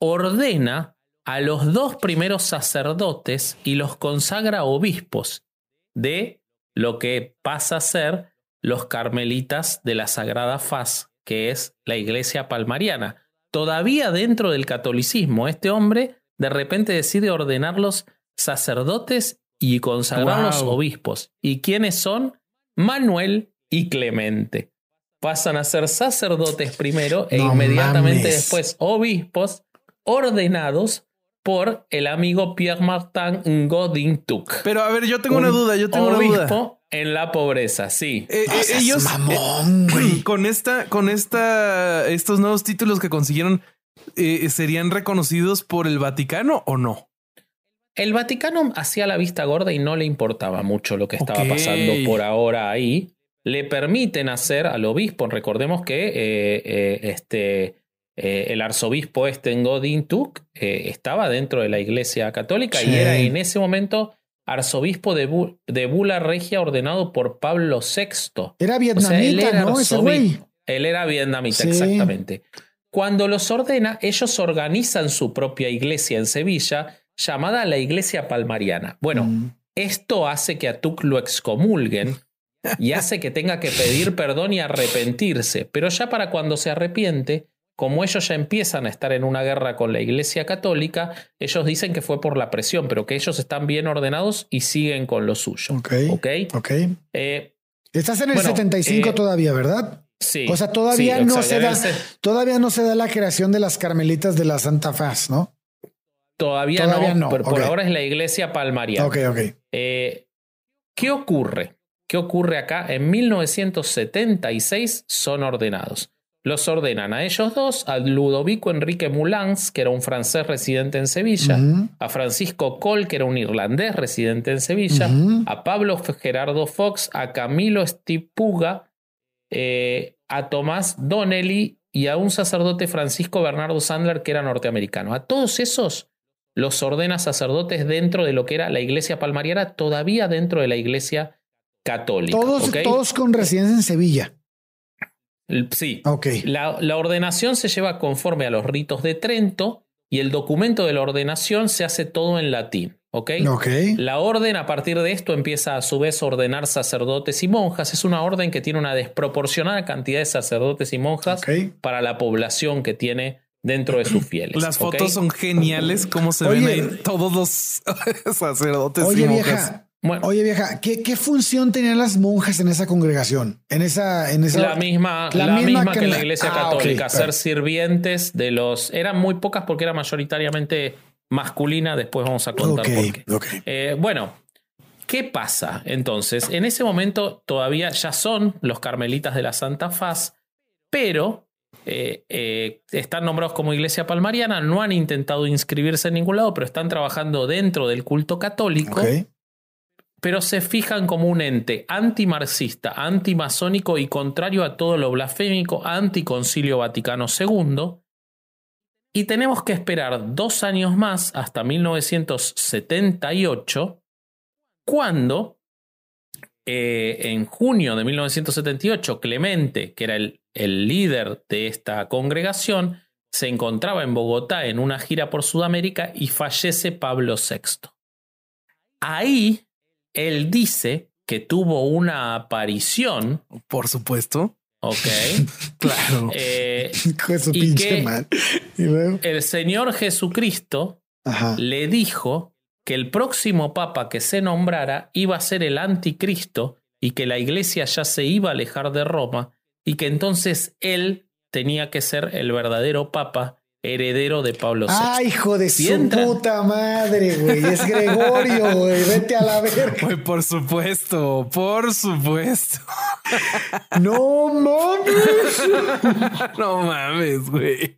ordena a los dos primeros sacerdotes y los consagra obispos de lo que pasa a ser los carmelitas de la Sagrada Faz, que es la iglesia palmariana. Todavía dentro del catolicismo, este hombre de repente decide ordenarlos sacerdotes y consagrarlos obispos. ¿Y quiénes son? Manuel y Clemente. Pasan a ser sacerdotes primero e inmediatamente después obispos ordenados por el amigo Pierre-Martin Godin-Tuc. Pero a ver, yo tengo una duda, yo tengo obispo una duda. en la pobreza, sí. Eh, eh, ellos eh, con esta, con esta, estos nuevos títulos que consiguieron, ¿serían reconocidos por el Vaticano o no? El Vaticano hacía la vista gorda y no le importaba mucho lo que estaba pasando por ahora ahí. Le permiten hacer al obispo, recordemos que eh, eh, este, eh, el arzobispo este en Godin estaba dentro de la iglesia católica y era en ese momento arzobispo de, de, Bula Regia ordenado por Pablo VI. Era vietnamita, él era ¿no? Él era vietnamita, exactamente. Cuando los ordena, ellos organizan su propia iglesia en Sevilla llamada la Iglesia Palmariana. Bueno, mm. esto hace que a Tuc lo excomulguen y hace que tenga que pedir perdón y arrepentirse, pero ya para cuando se arrepiente, como ellos ya empiezan a estar en una guerra con la Iglesia Católica, ellos dicen que fue por la presión, pero que ellos están bien ordenados y siguen con lo suyo. Ok. Ok. okay. Eh, Estás en el 75 eh, todavía, ¿verdad? Sí. O sea, todavía no se da, todavía no se da la creación de las Carmelitas de la Santa Faz, ¿no? Todavía, no, pero por ahora es la iglesia palmaria. Ok, ok. Eh, ¿Qué ocurre? ¿Qué ocurre acá? En 1976 son ordenados. Los ordenan a ellos dos, a Ludovico Enrique Moulins, que era un francés residente en Sevilla, a Francisco Cole, que era un irlandés residente en Sevilla, a Pablo Gerardo Fox, a Camilo Stipuga, eh, a Tomás Donnelly y a un sacerdote Francisco Bernardo Sandler, que era norteamericano. A todos esos los ordena sacerdotes dentro de lo que era la iglesia palmariana, todavía dentro de la iglesia católica. Todos, todos con residencia en Sevilla. Sí. Okay. La, la, ordenación se lleva conforme a los ritos de Trento y el documento de la ordenación se hace todo en latín. La orden a partir de esto empieza a su vez a ordenar sacerdotes y monjas. Es una orden que tiene una desproporcionada cantidad de sacerdotes y monjas para la población que tiene dentro de sus fieles. Las fotos son geniales, como se ven ahí todos los sacerdotes. Oye, vieja. Oye, vieja, ¿qué, función tenían las monjas en esa congregación? En esa, en esa. La misma, la, misma, que, en la iglesia ah, católica, ser sirvientes de los. Eran muy pocas porque era mayoritariamente masculina. Después vamos a contar por qué. Eh, bueno, ¿qué pasa? Entonces, en ese momento todavía ya son los carmelitas de la Santa Faz, pero eh, eh, están nombrados como iglesia palmariana, no han intentado inscribirse en ningún lado, pero están trabajando dentro del culto católico. Pero se fijan como un ente antimarxista, antimasónico y contrario a todo lo blasfémico, anticoncilio Vaticano II. Y tenemos que esperar dos años más, hasta 1978, cuando eh, en junio de 1978 Clemente, que era el el líder de esta congregación, se encontraba en Bogotá en una gira por Sudamérica y fallece Pablo VI. Ahí él dice que tuvo una aparición. Por supuesto. Ok. claro. Eh, y que el Señor Jesucristo le dijo que el próximo papa que se nombrara iba a ser el anticristo y que la iglesia ya se iba a alejar de Roma y que entonces él tenía que ser el verdadero papa heredero de Pablo VI. Ah, hijo de Si su entra- puta madre, güey. Es Gregorio, güey. Vete a la verga. Güey, por supuesto, por supuesto. No mames. No mames, güey.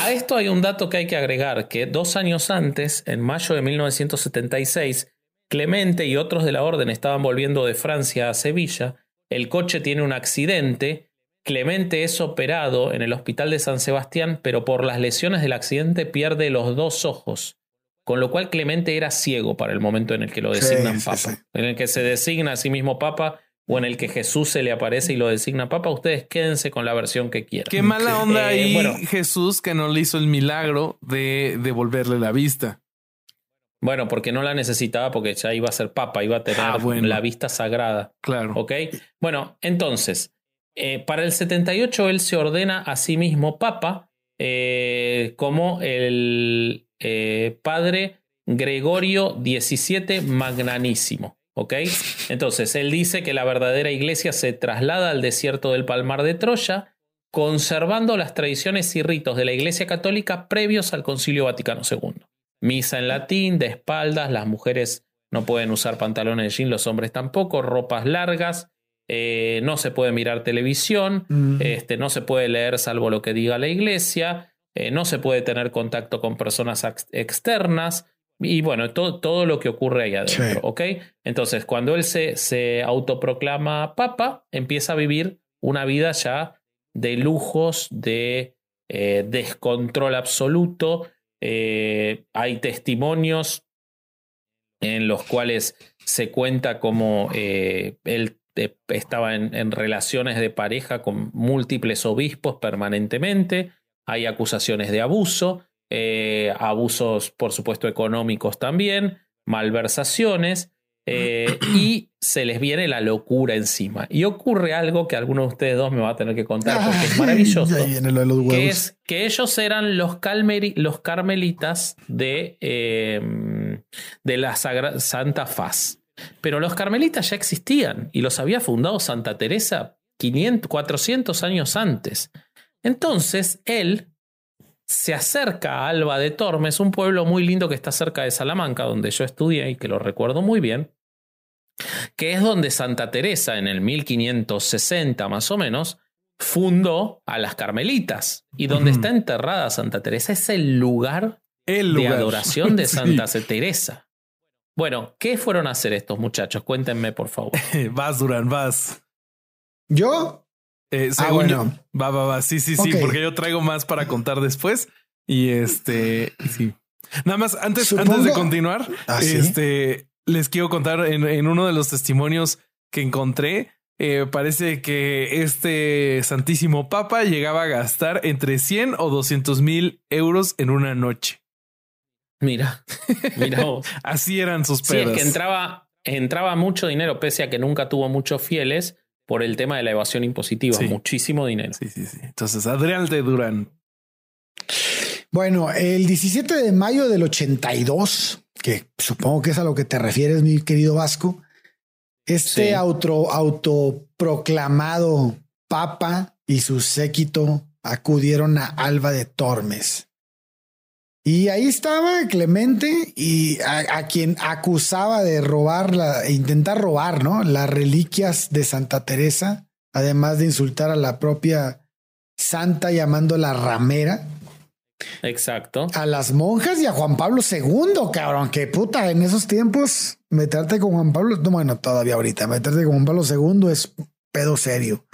A esto hay un dato que hay que agregar, que dos años antes, en mayo de 1976, Clemente y otros de la orden estaban volviendo de Francia a Sevilla, el coche tiene un accidente, Clemente es operado en el hospital de San Sebastián, pero por las lesiones del accidente pierde los dos ojos, con lo cual Clemente era ciego para el momento en el que lo designan sí, papa, sí. en el que se designa a sí mismo papa o en el que Jesús se le aparece y lo designa papa, ustedes quédense con la versión que quieran. Qué mala onda Eh, ahí, bueno. Jesús, que no le hizo el milagro de devolverle la vista. Bueno, porque no la necesitaba porque ya iba a ser papa, iba a tener Ah, bueno. la vista sagrada. Claro. ¿Ok? Bueno, entonces, eh, para el 78 él se ordena a sí mismo papa eh, como el eh, padre Gregorio XVII Magnanísimo. ¿Ok? Entonces, él dice que la verdadera iglesia se traslada al desierto del Palmar de Troya, conservando las tradiciones y ritos de la iglesia católica previos al Concilio Vaticano II. Misa en latín, de espaldas, las mujeres no pueden usar pantalones de jean, los hombres tampoco, ropas largas, eh, no se puede mirar televisión, Mm. este, no se puede leer salvo lo que diga la iglesia, eh, no se puede tener contacto con personas ex- externas y bueno, todo, todo lo que ocurre ahí adentro, Sí. ¿ok? Entonces, cuando él se, se autoproclama papa, empieza a vivir una vida ya de lujos, de eh, descontrol absoluto. Eh, hay testimonios en los cuales se cuenta cómo eh, él estaba en, en relaciones de pareja con múltiples obispos permanentemente. Hay acusaciones de abuso, eh, abusos, por supuesto, económicos también, malversaciones. eh, y se les viene la locura encima. Y ocurre algo que alguno de ustedes dos me va a tener que contar porque es maravilloso lo que es que ellos eran los, calmeri- los carmelitas de, eh, de la Sagra- Santa Faz. Pero los carmelitas ya existían y los había fundado Santa Teresa 500, 400 años antes. Entonces él se acerca a Alba de Tormes, un pueblo muy lindo que está cerca de Salamanca, donde yo estudié y que lo recuerdo muy bien, que es donde Santa Teresa en el 1560 más o menos fundó a las Carmelitas y donde está enterrada Santa Teresa es el lugar El de adoración de Sí. Santa Teresa. Bueno, ¿qué fueron a hacer estos muchachos? Cuéntenme, por favor. Vas, Durán, vas. Yo, Eh, Ah, yo- va, va, va. Sí, sí, sí, porque yo traigo más para contar después. Y este, sí. Nada más, antes, Supongo- antes de continuar, ¿Ah, sí? este, les quiero contar en, en uno de los testimonios que encontré. eh, parece que este Santísimo Papa llegaba a gastar entre 100 o 200 mil euros en una noche. Mira, mira. Así eran sus Sí, es que entraba, entraba mucho dinero, pese a que nunca tuvo muchos fieles, por el tema de la evasión impositiva. Sí. Muchísimo dinero. Sí, sí, sí. Entonces, Adrián de Durán. bueno, el 17 de mayo del 82, que supongo que es a lo que te refieres, mi querido Vasco, este Sí. auto, autoproclamado papa y su séquito acudieron a Alba de Tormes. Y ahí estaba Clemente y a, a quien acusaba de robar, la, e intentar robar, ¿no? Las reliquias de Santa Teresa, además de insultar a la propia santa llamándola ramera Exacto. a las monjas y a Juan Pablo II, cabrón. Que puta, en esos tiempos, meterte con Juan Pablo, no, bueno, todavía ahorita, meterte con Juan Pablo II es pedo serio.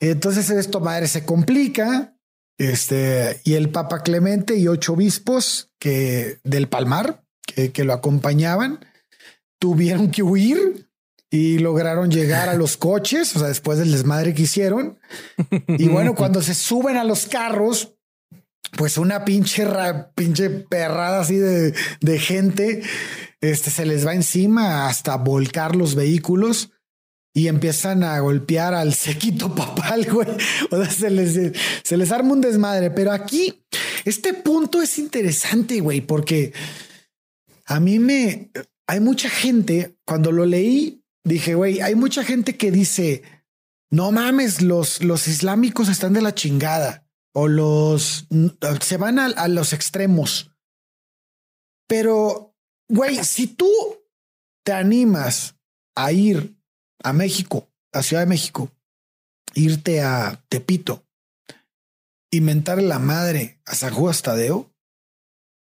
Entonces esto madre se complica. Este, y el Papa Clemente y ocho obispos que del Palmar que, que lo acompañaban tuvieron que huir y lograron llegar a los coches, o sea, después del desmadre que hicieron. Y bueno, cuando se suben a los carros, pues una pinche, ra- pinche perrada así de, de gente, este se les va encima hasta volcar los vehículos y empiezan a golpear al séquito papal, güey. O sea, se les, se les arma un desmadre. Pero aquí, este punto es interesante, güey, porque a mí me... Hay mucha gente, cuando lo leí, dije, güey, hay mucha gente que dice, no mames, los, los islámicos están de la chingada. o los se van a, los extremos. Pero, güey, si tú te animas a ir a México, a Ciudad de México, irte a Tepito, inventar la madre a San Juan Tadeo,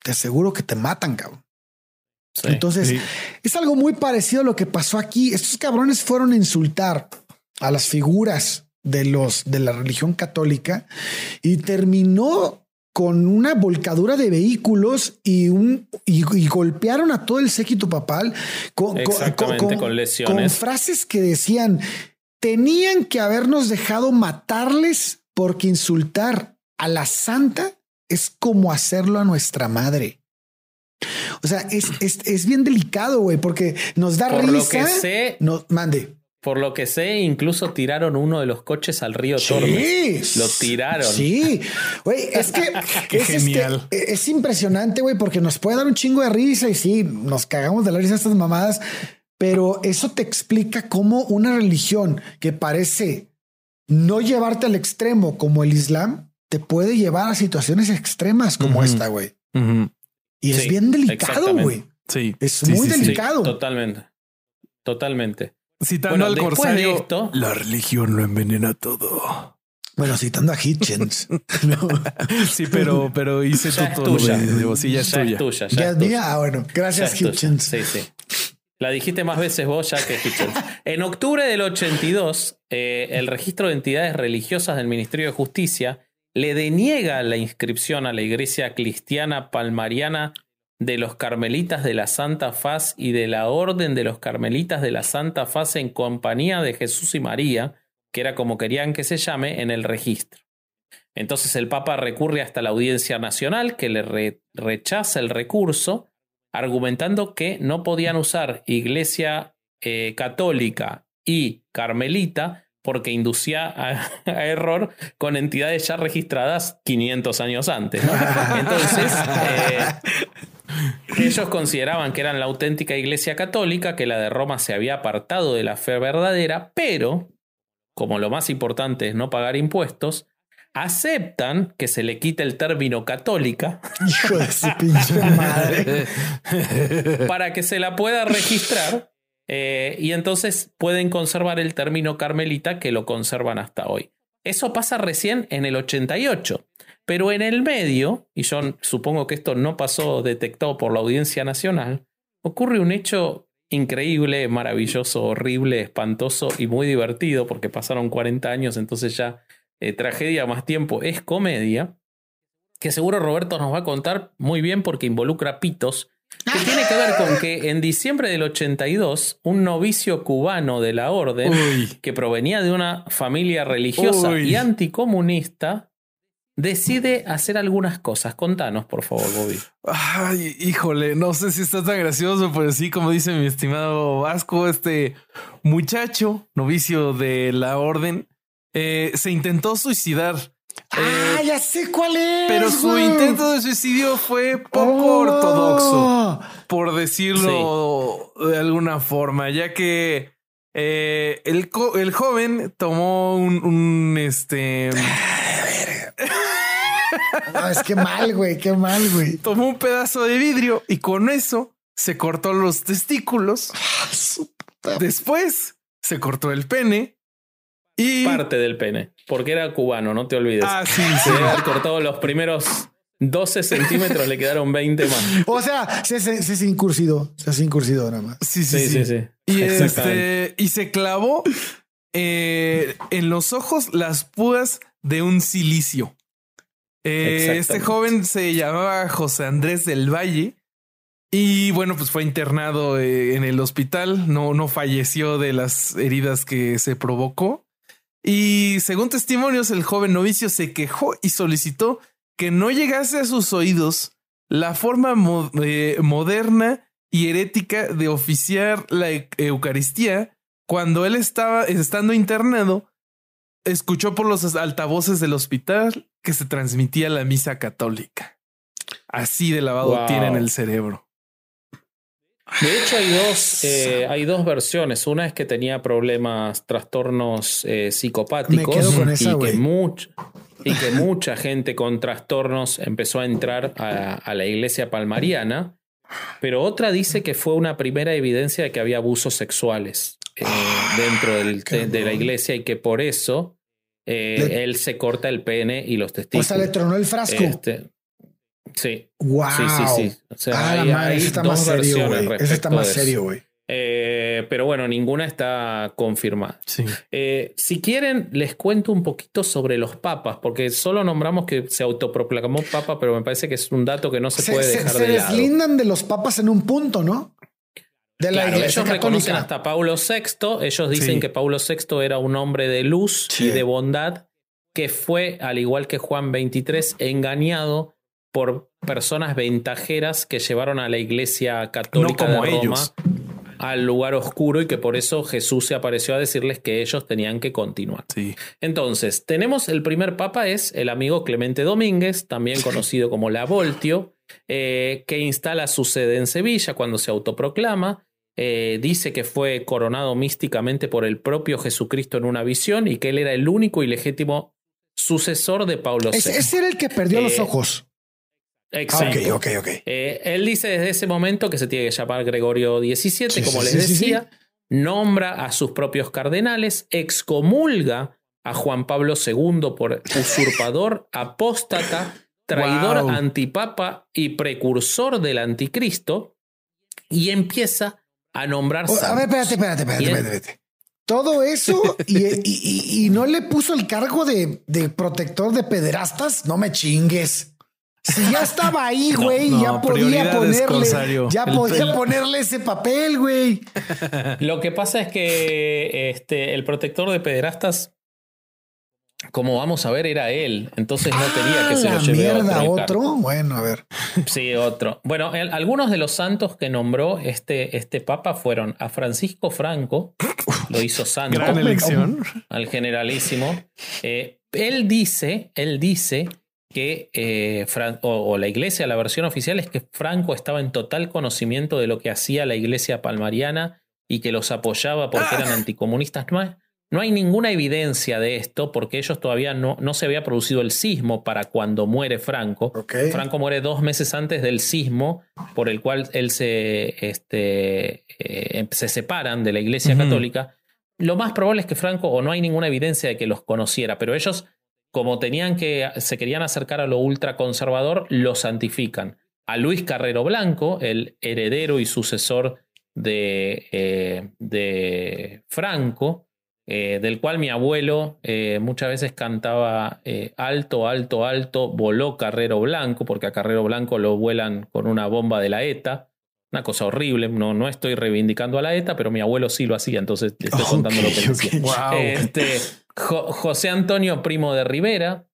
te aseguro que te matan, cabrón. Entonces, es algo muy parecido a lo que pasó aquí. Estos cabrones fueron a insultar a las figuras de los de la religión católica y terminó con una volcadura de vehículos y un y, golpearon a todo el séquito papal con, con, lesiones. Con frases que decían tenían que habernos dejado matarles porque insultar a la santa es como hacerlo a nuestra madre. O sea, es, es, bien delicado, güey, porque nos da Por risa. Lo que sé, no, mande. Por lo que sé, incluso tiraron uno de los coches al río Tormes. Lo tiraron. Sí, güey, es que es, este, genial. es impresionante, güey, porque nos puede dar un chingo de risa y sí, nos cagamos de la risa estas mamadas, pero eso te explica cómo una religión que parece no llevarte al extremo como el Islam te puede llevar a situaciones extremas como esta, güey. Y es bien delicado, güey. Sí. Es muy delicado. totalmente. Totalmente. Citando al corsario, esto, la religión lo envenena todo. Bueno, citando a Hitchens. Sí, pero, pero hice todo. Tuya. sí, ya es ya tuya. Es tuya ya, es mía. Ah, bueno, gracias, Hitchens. Sí, sí. La dijiste más veces vos ya que Hitchens. En octubre del 82, eh, el registro de entidades religiosas del Ministerio de Justicia le deniega la inscripción a la iglesia cristiana palmariana de los Carmelitas de la Santa Faz y de la Orden de los Carmelitas de la Santa Faz en compañía de Jesús y María, que era como querían que se llame, en el registro. Entonces el Papa recurre hasta la Audiencia Nacional, que le rechaza el recurso, argumentando que no podían usar Iglesia eh, Católica y Carmelita porque inducía a, error con entidades ya registradas 500 años antes. Entonces, eh, ellos consideraban que eran la auténtica Iglesia Católica, que la de Roma se había apartado de la fe verdadera, pero, como lo más importante es no pagar impuestos, aceptan que se le quite el término católica. Hijo de su pinche madre. para que se la pueda registrar eh, y entonces pueden conservar el término carmelita que lo conservan hasta hoy. Eso pasa recién en el 88, pero en el medio, y yo supongo que esto no pasó detectado por la Audiencia Nacional, ocurre un hecho increíble, maravilloso, horrible, espantoso y muy divertido, porque pasaron 40 años, entonces ya eh, tragedia más tiempo es comedia, que seguro Roberto nos va a contar muy bien porque involucra pitos que tiene que ver con que en diciembre del 82, un novicio cubano de la orden, que provenía de una familia religiosa y anticomunista, decide hacer algunas cosas. Contanos, por favor, Bobby. Ay, híjole, no sé si está tan gracioso, pero sí, como dice mi estimado Vasco, este muchacho, novicio de la orden, eh, se intentó suicidar ah, eh, ya sé cuál es. Pero su intento de suicidio fue poco oh. ortodoxo, por decirlo de alguna forma, ya que eh, el, el, joven tomó un, este. No, es que mal, güey, qué mal, güey. Tomó un pedazo de vidrio y con eso se cortó los testículos. Ah, Después se cortó el pene y parte del pene, porque era cubano, no te olvides. Ah, sí, Se había cortado los primeros 12 centímetros, le quedaron 20 más. O sea, se, se, se incursidó, se incursidó nada más. Sí, sí, sí. sí, Y, este, y se clavó eh, en los ojos las púas de un silicio. Eh, este joven se llamaba José Andrés del Valle. Y bueno, pues fue internado eh, en el hospital, no, no falleció de las heridas que se provocó. Y según testimonios, el joven novicio se quejó y solicitó que no llegase a sus oídos la forma eh, moderna y herética de oficiar la Eucaristía cuando él estaba estando internado, escuchó por los altavoces del hospital que se transmitía la misa católica. Así de lavado tiene en el cerebro. De hecho, hay dos, eh, hay dos versiones. Una es que tenía problemas, trastornos eh, psicopáticos. Me quedo con esa, y, que much- y que mucha gente con trastornos empezó a entrar a, a la iglesia palmariana. Pero otra dice que fue una primera evidencia de que había abusos sexuales eh, dentro del- de, de la iglesia y que por eso eh, Le- él se corta el pene y los O testículos. sea, le tronó el frasco. Este, sí. wow. Sí, sí, sí. O sea, ah, la madre, hay ese está dos más serio, versiones güey. Ese está más eso. serio, güey. Eh, pero bueno, ninguna está confirmada. Sí. Eh, si quieren, les cuento un poquito sobre los papas, porque solo nombramos que se autoproclamó papa, pero me parece que es un dato que no se, Se, puede se- dejar se de lado. deslindan de los papas en un punto, ¿no? De la Claro, iglesia ellos reconocen hasta Paulo VI. Ellos dicen Sí. que Paulo VI era un hombre de luz Sí. y de bondad que fue, al igual que Juan XXIII, engañado por personas ventajeras que llevaron a la iglesia católica No como de Roma ellos. al lugar oscuro y que por eso Jesús se apareció a decirles que ellos tenían que continuar. Sí. Entonces, tenemos el primer papa, es el amigo Clemente Domínguez, también conocido como la Voltio, eh, que instala su sede en Sevilla cuando se autoproclama. Eh, dice que fue coronado místicamente por el propio Jesucristo en una visión y que él era el único y legítimo sucesor de Pablo VI. Ese, ese era el que perdió Eh, los ojos. Ah, Exacto. ok, ok, ok. Eh, él dice desde ese momento que se tiene que llamar Gregorio XVII, Sí, como sí, les sí, decía, nombra a sus propios cardenales, excomulga a Juan Pablo II por usurpador, apóstata, traidor, Wow. antipapa y precursor del anticristo, y empieza a nombrar O- a ver, espérate, espérate, espérate, espérate, espérate. Todo eso y, y- y- y no le puso el cargo de, de protector de pederastas. No me chingues. Si ya estaba ahí, güey, no, ya podía ponerle, ya podía el- ponerle ese papel, güey. Lo que pasa es que este, el protector de pederastas, como vamos a ver, era él. Entonces no quería que se lo Ah, lleve mierda, otro. Bueno, a ver. Sí, otro. Bueno, el- algunos de los santos que nombró este, este papa fueron a Francisco Franco, lo hizo santo, Gran elección. al generalísimo. Eh, él dice, él dice que, eh, Fran- o, o la iglesia, la versión oficial es que Franco estaba en total conocimiento de lo que hacía la iglesia palmariana y que los apoyaba porque eran anticomunistas. No no hay ninguna evidencia de esto porque ellos todavía no, no se había producido el sismo para cuando muere Franco. Franco muere dos meses antes del sismo por el cual él se, este, eh, se separan de la iglesia católica. Lo más probable es que Franco, o no hay ninguna evidencia de que los conociera, pero ellos, como tenían que, se querían acercar a lo ultraconservador, lo santifican. A Luis Carrero Blanco, el heredero y sucesor de, eh, de Franco, eh, del cual mi abuelo eh, muchas veces cantaba eh, alto, alto, alto, voló Carrero Blanco, porque a Carrero Blanco lo vuelan con una bomba de la ETA. Una cosa horrible, no, no estoy reivindicando a la ETA, pero mi abuelo sí lo hacía, entonces te estoy contando lo que ok. decía. Wow. Este, Jo- José Antonio Primo de Rivera,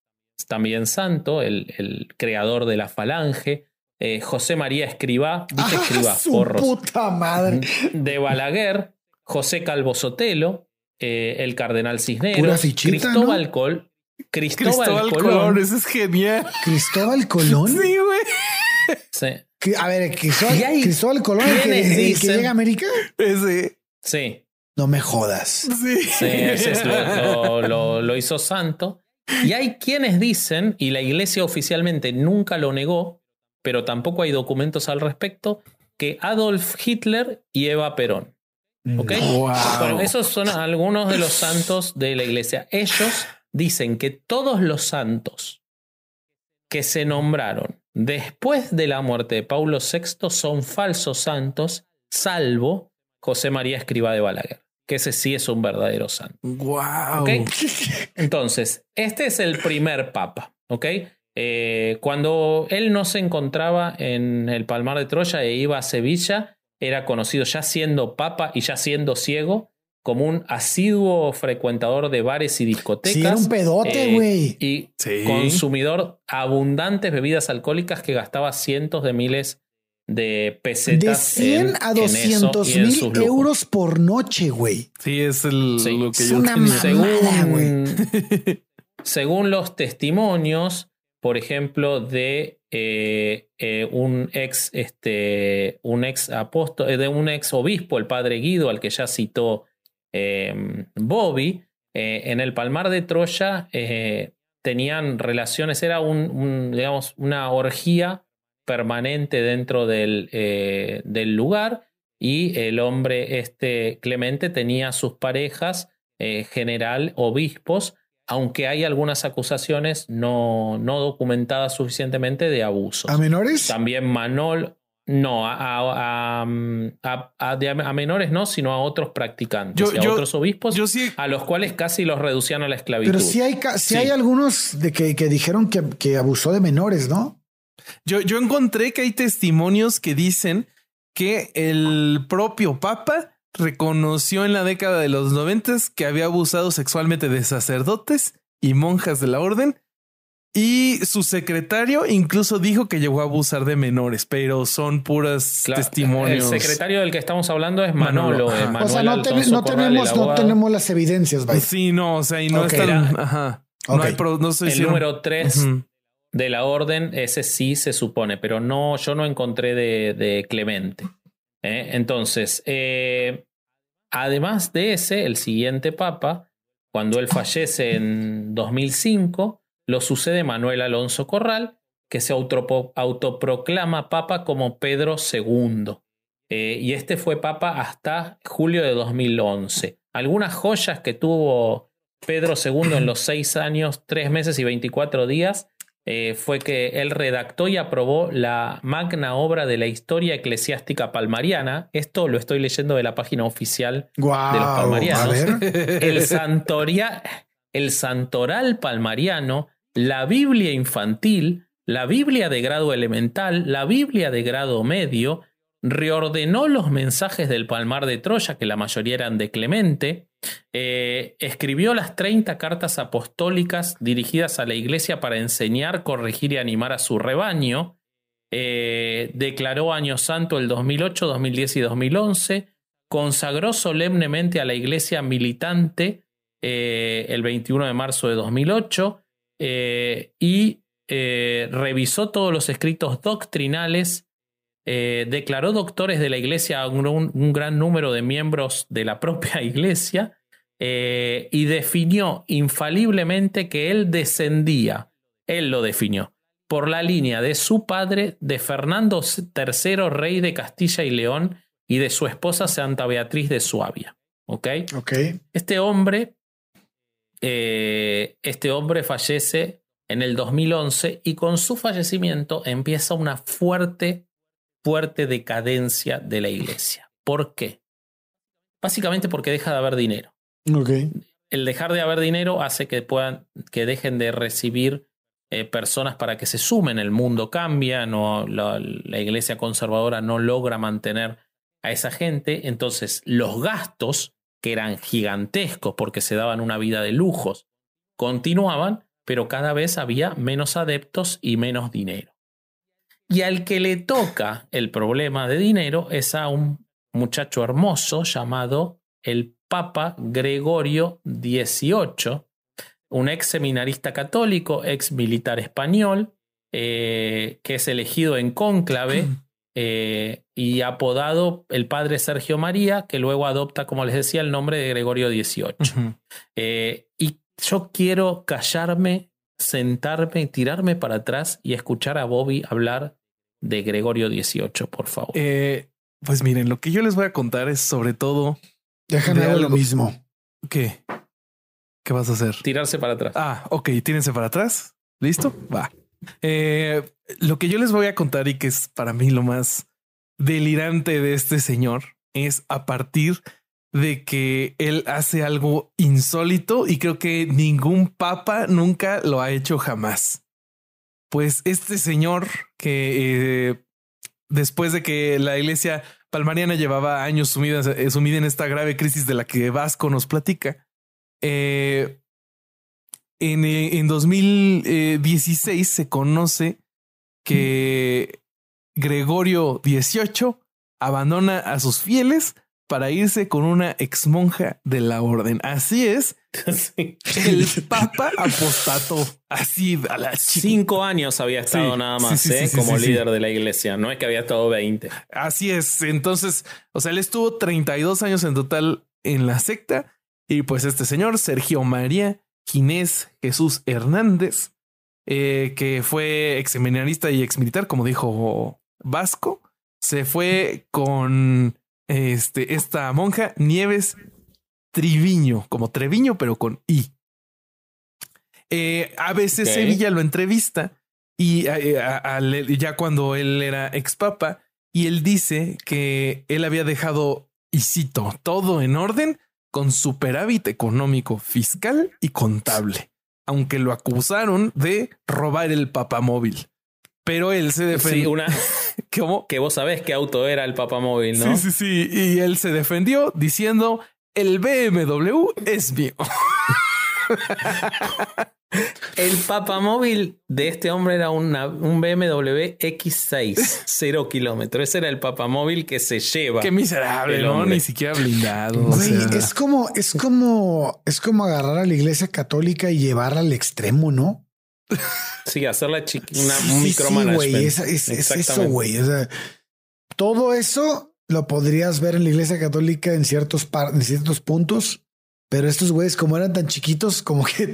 también santo, el, el creador de la falange. José María Escribá, dije Ah, Escribá, su porros puta madre. de Balaguer, José Calvo Sotelo, eh, el Cardenal Cisneros, fichita, Cristóbal, ¿no? Col- Cristóbal, Cristóbal Colón. Colón, eso es genial. Cristóbal Colón. Sí, güey. Sí, Que- A ver, Cristóbal, Cristóbal Colón, el que, el que llega a América. Ese. sí, No me jodas. Sí. sí, ese es lo, lo- lo- lo hizo santo. Y hay quienes dicen, y la iglesia oficialmente nunca lo negó, pero tampoco hay documentos al respecto, que Adolf Hitler y Eva Perón. ¿Ok? Wow. Bueno, esos son algunos de los santos de la iglesia. Ellos dicen que todos los santos que se nombraron después de la muerte de Paulo VI son falsos santos, salvo José María Escriba de Balaguer, que ese sí es un verdadero santo. Wow. ¿ok? Entonces, este es el primer papa, ¿ok? Eh, cuando él no se encontraba en el Palmar de Troya e iba a Sevilla, era conocido ya siendo papa y ya siendo ciego como un asiduo frecuentador de bares y discotecas. Sí, era un pedote, eh, güey. y Sí. consumidor abundantes bebidas alcohólicas que gastaba cientos de miles de de pesetas. 100 en- a en eso 200 y en mil euros por noche, güey. Sí, es el, Sí. lo que Es yo una mamada, güey. Según, según los testimonios, por ejemplo, de eh, eh, un ex, este, un ex apóstol, de un ex obispo, el padre Guido, al que ya citó Bobby, en el Palmar de Troya tenían relaciones, era un, digamos, una orgía permanente dentro del, del lugar y el hombre este Clemente tenía sus parejas eh, general obispos, aunque hay algunas acusaciones no, no documentadas suficientemente de abusos. ¿A menores? También Manol, no, a, a, menores no, sino a otros practicantes, a otros obispos, a los cuales casi los reducían a la esclavitud. Pero sí hay, hay algunos de que, que dijeron que, que, abusó de menores, ¿no? Yo, yo encontré que hay testimonios que dicen que el propio Papa reconoció en la década de los noventas que había abusado sexualmente de sacerdotes y monjas de la orden. Y su secretario incluso dijo que llegó a abusar de menores, pero son puras testimonios. El secretario del que estamos hablando es Manolo. O sea, no, tenemos, no tenemos las evidencias. Sí, no, o sea, y no están. Ajá. No hay no sé el número 3 de la orden, ese sí se supone, pero no, yo no encontré de, Clemente. ¿Eh? Entonces, eh, además de ese, el siguiente papa, cuando él fallece en 2005, lo sucede Manuel Alonso Corral, que se autoproclama papa como Pedro II. Eh, y este fue papa hasta julio de 2011. Algunas joyas que tuvo Pedro II en los seis años, tres meses y 24 días eh, fue que él redactó y aprobó la magna obra de la historia eclesiástica palmariana. Esto lo estoy leyendo de la página oficial de los palmarianos. El, Santoria, el Santoral palmariano, la Biblia infantil, la Biblia de grado elemental, la Biblia de grado medio, reordenó los mensajes del Palmar de Troya, que la mayoría eran de Clemente, eh, escribió las 30 cartas apostólicas dirigidas a la iglesia para enseñar, corregir y animar a su rebaño, eh, declaró Año Santo el 2008, 2010 y 2011, consagró solemnemente a la iglesia militante eh, el 21 de marzo de 2008 y revisó todos los escritos doctrinales eh, declaró doctores de la iglesia a un, gran número de miembros de la propia iglesia eh, y definió infaliblemente que él descendía, él lo definió, por la línea de su padre, de Fernando III, rey de Castilla y León, y de su esposa Santa Beatriz de Suabia. ¿Ok? Este hombre, eh, este hombre fallece en el 2011 y con su fallecimiento empieza una fuerte fuerte decadencia de la iglesia. ¿Por qué? Básicamente porque deja de haber dinero. El dejar de haber dinero hace que puedan, que dejen de recibir eh, personas para que se sumen. El mundo cambia, no, la, la iglesia conservadora no logra mantener a esa gente. Entonces, los gastos, que eran gigantescos porque se daban una vida de lujos, continuaban, pero cada vez había menos adeptos y menos dinero. Y al que le toca el problema de dinero es a un muchacho hermoso llamado el Papa Gregorio XVIII, un ex seminarista católico, ex militar español, eh, que es elegido en cónclave eh, y apodado el padre Sergio María, que luego adopta, como les decía, el nombre de Gregorio XVIII. Eh, y yo quiero callarme, sentarme, tirarme para atrás y escuchar a Bobby hablar de Gregorio XVIII, por favor? Eh, pues miren, lo que yo les voy a contar es sobre todo. Déjame ver lo mismo. ¿Qué? ¿Qué vas a hacer? Tirarse para atrás. Ah, ok, tírense para atrás. ¿Listo? Va. Eh, lo que yo les voy a contar y que es para mí lo más delirante de este señor es a partir de que él hace algo insólito y creo que ningún papa nunca lo ha hecho jamás pues este señor que eh, después de que la iglesia palmariana llevaba años sumida, eh, sumida en esta grave crisis de la que Vasco nos platica, eh, en, en 2016 se conoce que Gregorio XVIII abandona a sus fieles para irse con una ex monja de la orden. Así es. El Papa apostató así a las cinco años había estado nada más ¿eh? como líder de la iglesia. No es que había estado 20. Así es. Entonces, o sea, él estuvo 32 años en total en la secta. Y pues este señor, Sergio María Ginés Jesús Hernández, eh, que fue ex seminarista y ex militar, como dijo Vasco, se fue con este, esta monja Nieves Triviño, como Treviño, pero con I. Eh, a veces Sevilla lo entrevista y eh, ya cuando él era ex papa y él dice que él había dejado, y cito, todo en orden con superávit económico, fiscal y contable, aunque lo acusaron de robar el papamóvil. Pero él se defendió. una, ¿Cómo? Que vos sabés qué auto era el papamóvil, ¿no? Sí, sí, sí. Y él se defendió diciendo: el BMW es mío. El papamóvil de este hombre era una, un BMW X6, cero kilómetros. Ese era el papamóvil que se lleva. Qué miserable, ¿no? Ni siquiera blindado. es como, es como, es como agarrar a la iglesia católica y llevarla al extremo, ¿no? Sí, hacerla una, un micromanagement. Sí, es, eso, güey. todo eso lo podrías ver en la iglesia católica en ciertos, en ciertos puntos, pero estos güeyes, como eran tan chiquitos, como que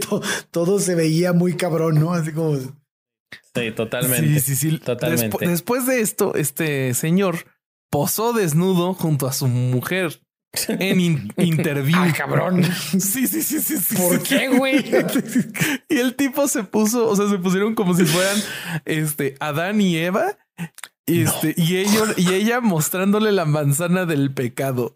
todo se veía muy cabrón, ¿no? Así como. Sí, totalmente. Sí, sí, sí. Totalmente. después de esto, este señor posó desnudo junto a su mujer en interview. Ah, cabrón. Sí, sí, sí, sí. ¿Por qué, güey? y el tipo se puso, o sea, se pusieron como si fueran este Adán y Eva. Este, y ellos, y ella mostrándole la manzana del pecado.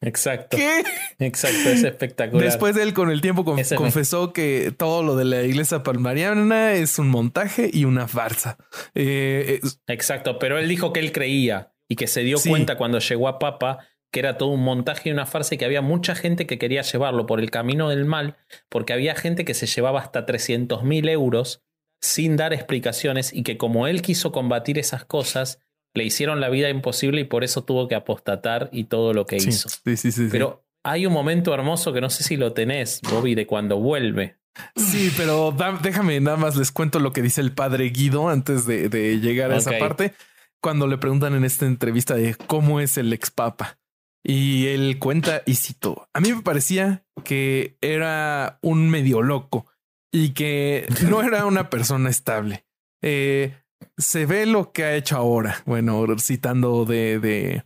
Exacto. ¿Qué? Exacto, es espectacular. Después de él con el tiempo confesó que todo lo de la iglesia palmariana es un montaje y una farsa. Eh, Exacto, pero él dijo que él creía y que se dio cuenta cuando llegó a Papa que era todo un montaje y una farsa y que había mucha gente que quería llevarlo por el camino del mal, porque había gente que se llevaba hasta 300 mil euros sin dar explicaciones y que como él quiso combatir esas cosas, le hicieron la vida imposible y por eso tuvo que apostatar y todo lo que hizo. Sí, sí, sí, pero hay un momento hermoso que no sé si lo tenés, Bobby, de cuando vuelve. Sí, pero déjame nada más les cuento lo que dice el padre Guido antes de, llegar a esa parte. Cuando le preguntan en esta entrevista de cómo es el ex papa. Y él cuenta y citó. A mí me parecía que era un medio loco y que no era una persona estable. Eh, se ve lo que ha hecho ahora. Bueno, citando de, de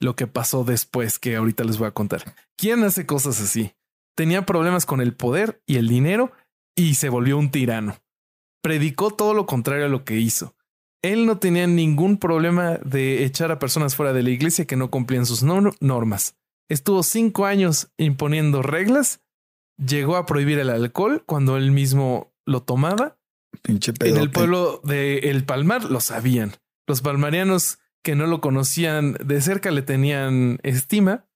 lo que pasó después, que ahorita les voy a contar. ¿Quién hace cosas así? Tenía problemas con el poder y el dinero y se volvió un tirano. Predicó todo lo contrario a lo que hizo. Él no tenía ningún problema de echar a personas fuera de la iglesia que no cumplían sus normas. Estuvo cinco años imponiendo reglas. Llegó a prohibir el alcohol cuando él mismo lo tomaba en el pueblo de El Palmar lo sabían. Los palmarianos que no lo conocían de cerca le tenían estima,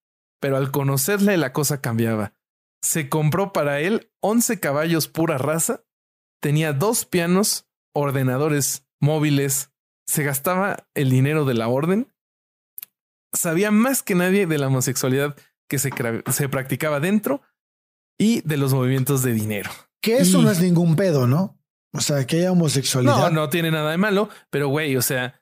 pero al conocerle la cosa cambiaba. Se compró para él 11 caballos pura raza, tenía dos pianos, ordenadores móviles, se gastaba el dinero de la orden, sabía más que nadie de la homosexualidad que se, se practicaba dentro y de los movimientos de dinero. Que eso no es ningún pedo, ¿no? O sea, que haya homosexualidad. No, no tiene nada de malo, pero güey, o sea,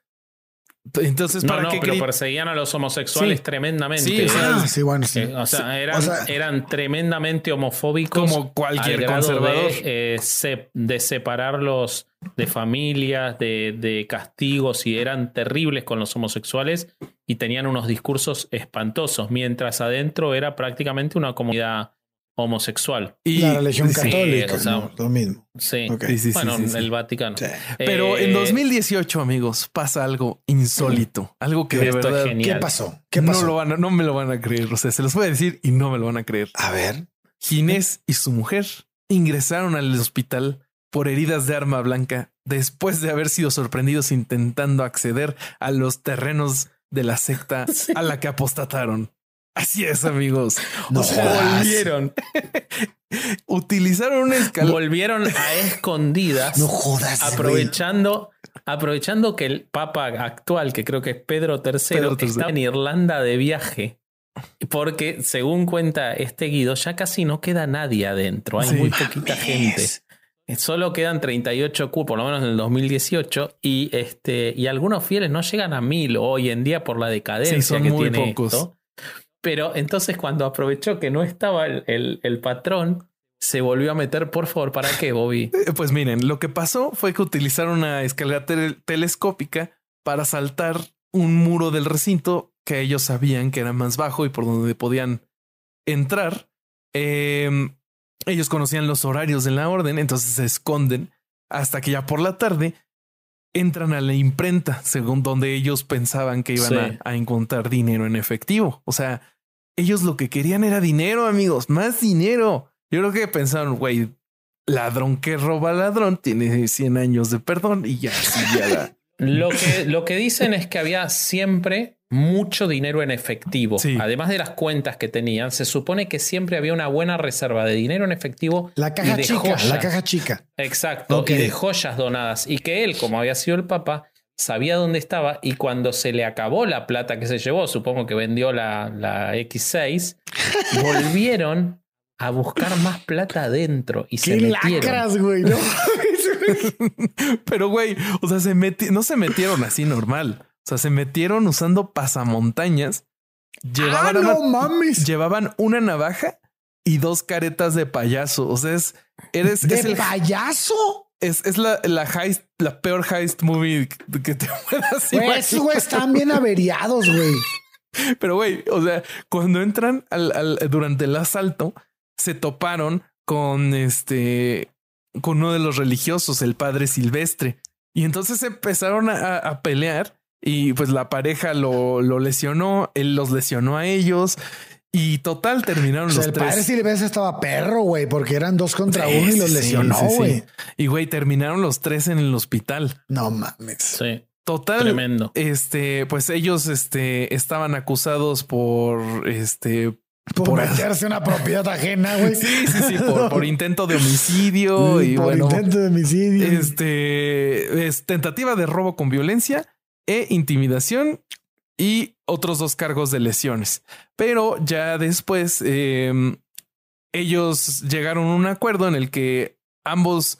entonces, ¿para no, no, pero perseguían a los homosexuales tremendamente. Sí, sí, bueno, sí. o sea, eran, tremendamente homofóbicos. Como cualquier conservador. De, eh, de, separarlos de familias, de, de castigos, y eran terribles con los homosexuales y tenían unos discursos espantosos, mientras adentro era prácticamente una comunidad homosexual. Y la religión católica, lo mismo. Sí, bueno, el Vaticano. Pero en 2018, eh, amigos, pasa algo insólito, algo que de verdad. ¿Qué pasó? ¿Qué pasó? No, lo van a, no me lo van a creer. O sea, se los voy a decir y no me lo van a creer. A ver. Ginés y su mujer ingresaron al hospital por heridas de arma blanca después de haber sido sorprendidos intentando acceder a los terrenos de la secta a la que apostataron. Así es, amigos. No volvieron. Utilizaron un escalón. Volvieron a escondidas. No jodas. Aprovechando aprovechando que el Papa actual, que creo que es Pedro III, Pedro III. está en Irlanda de viaje. Porque según cuenta este Guido, ya casi no queda nadie adentro, hay Sí. muy poquita gente. Solo quedan 38 cupos, por lo menos en el 2018, y, este, y algunos fieles no llegan a mil hoy en día por la decadencia Sí, son que muy tiene pocos. esto. Pero entonces cuando aprovechó que no estaba el, el- el patrón, se volvió a meter, por favor, ¿para qué, Bobby? Eh, Pues miren, lo que pasó fue que utilizaron una escalera tel- telescópica para saltar un muro del recinto que ellos sabían que era más bajo y por donde podían entrar. Em, ellos conocían los horarios de la orden, entonces se esconden hasta que ya por la tarde entran a la imprenta, según donde ellos pensaban que iban Sí. a, a encontrar dinero en efectivo. O sea, ellos lo que querían era dinero, amigos, más dinero. Yo creo que pensaron, güey, ladrón que roba ladrón tiene 100 años de perdón y ya, sí, ya la- Lo que, lo que dicen es que había siempre mucho dinero en efectivo. Sí. Además de las cuentas que tenían, se supone que siempre había una buena reserva de dinero en efectivo. La y caja de chica, joyas. la caja chica. Exacto, y de joyas donadas. Y que él, como había sido el papa, sabía dónde estaba y cuando se le acabó la plata que se llevó, supongo que vendió la, la X6, volvieron a buscar más plata adentro y se ¡Qué metieron. lacras, güey! ¿no? Pero, güey, o sea, se meti- no se metieron así normal. O sea, se metieron usando pasamontañas. ¡Ah, Llevaban, no una, mames! llevaban una navaja y dos caretas de payaso. O sea, es, eres, ¿De es, el- payaso? es, es la, la heist, la peor heist movie que te puedas imaginar. esos güey están bien averiados, güey. Pero, güey, o sea, cuando entran al, al- durante el asalto, se toparon con este, con uno de los religiosos, el padre Silvestre. Y entonces empezaron a, a pelear y pues la pareja lo, lo lesionó, él los lesionó a ellos y total terminaron O sea, los el tres. padre Silvestre estaba perro, güey, porque eran dos contra Sí, uno y los sí, lesionó, sí, sí. güey. Y güey, terminaron los tres en el hospital. No mames. Sí, Total. tremendo. Este, pues ellos este, estaban acusados por este Por, Por- meterse una propiedad ajena, güey. Sí, sí, sí, por, por intento de homicidio y por bueno, intento de homicidio. este es tentativa de robo con violencia e intimidación y otros dos cargos de lesiones. Pero ya después eh, ellos llegaron a un acuerdo en el que ambos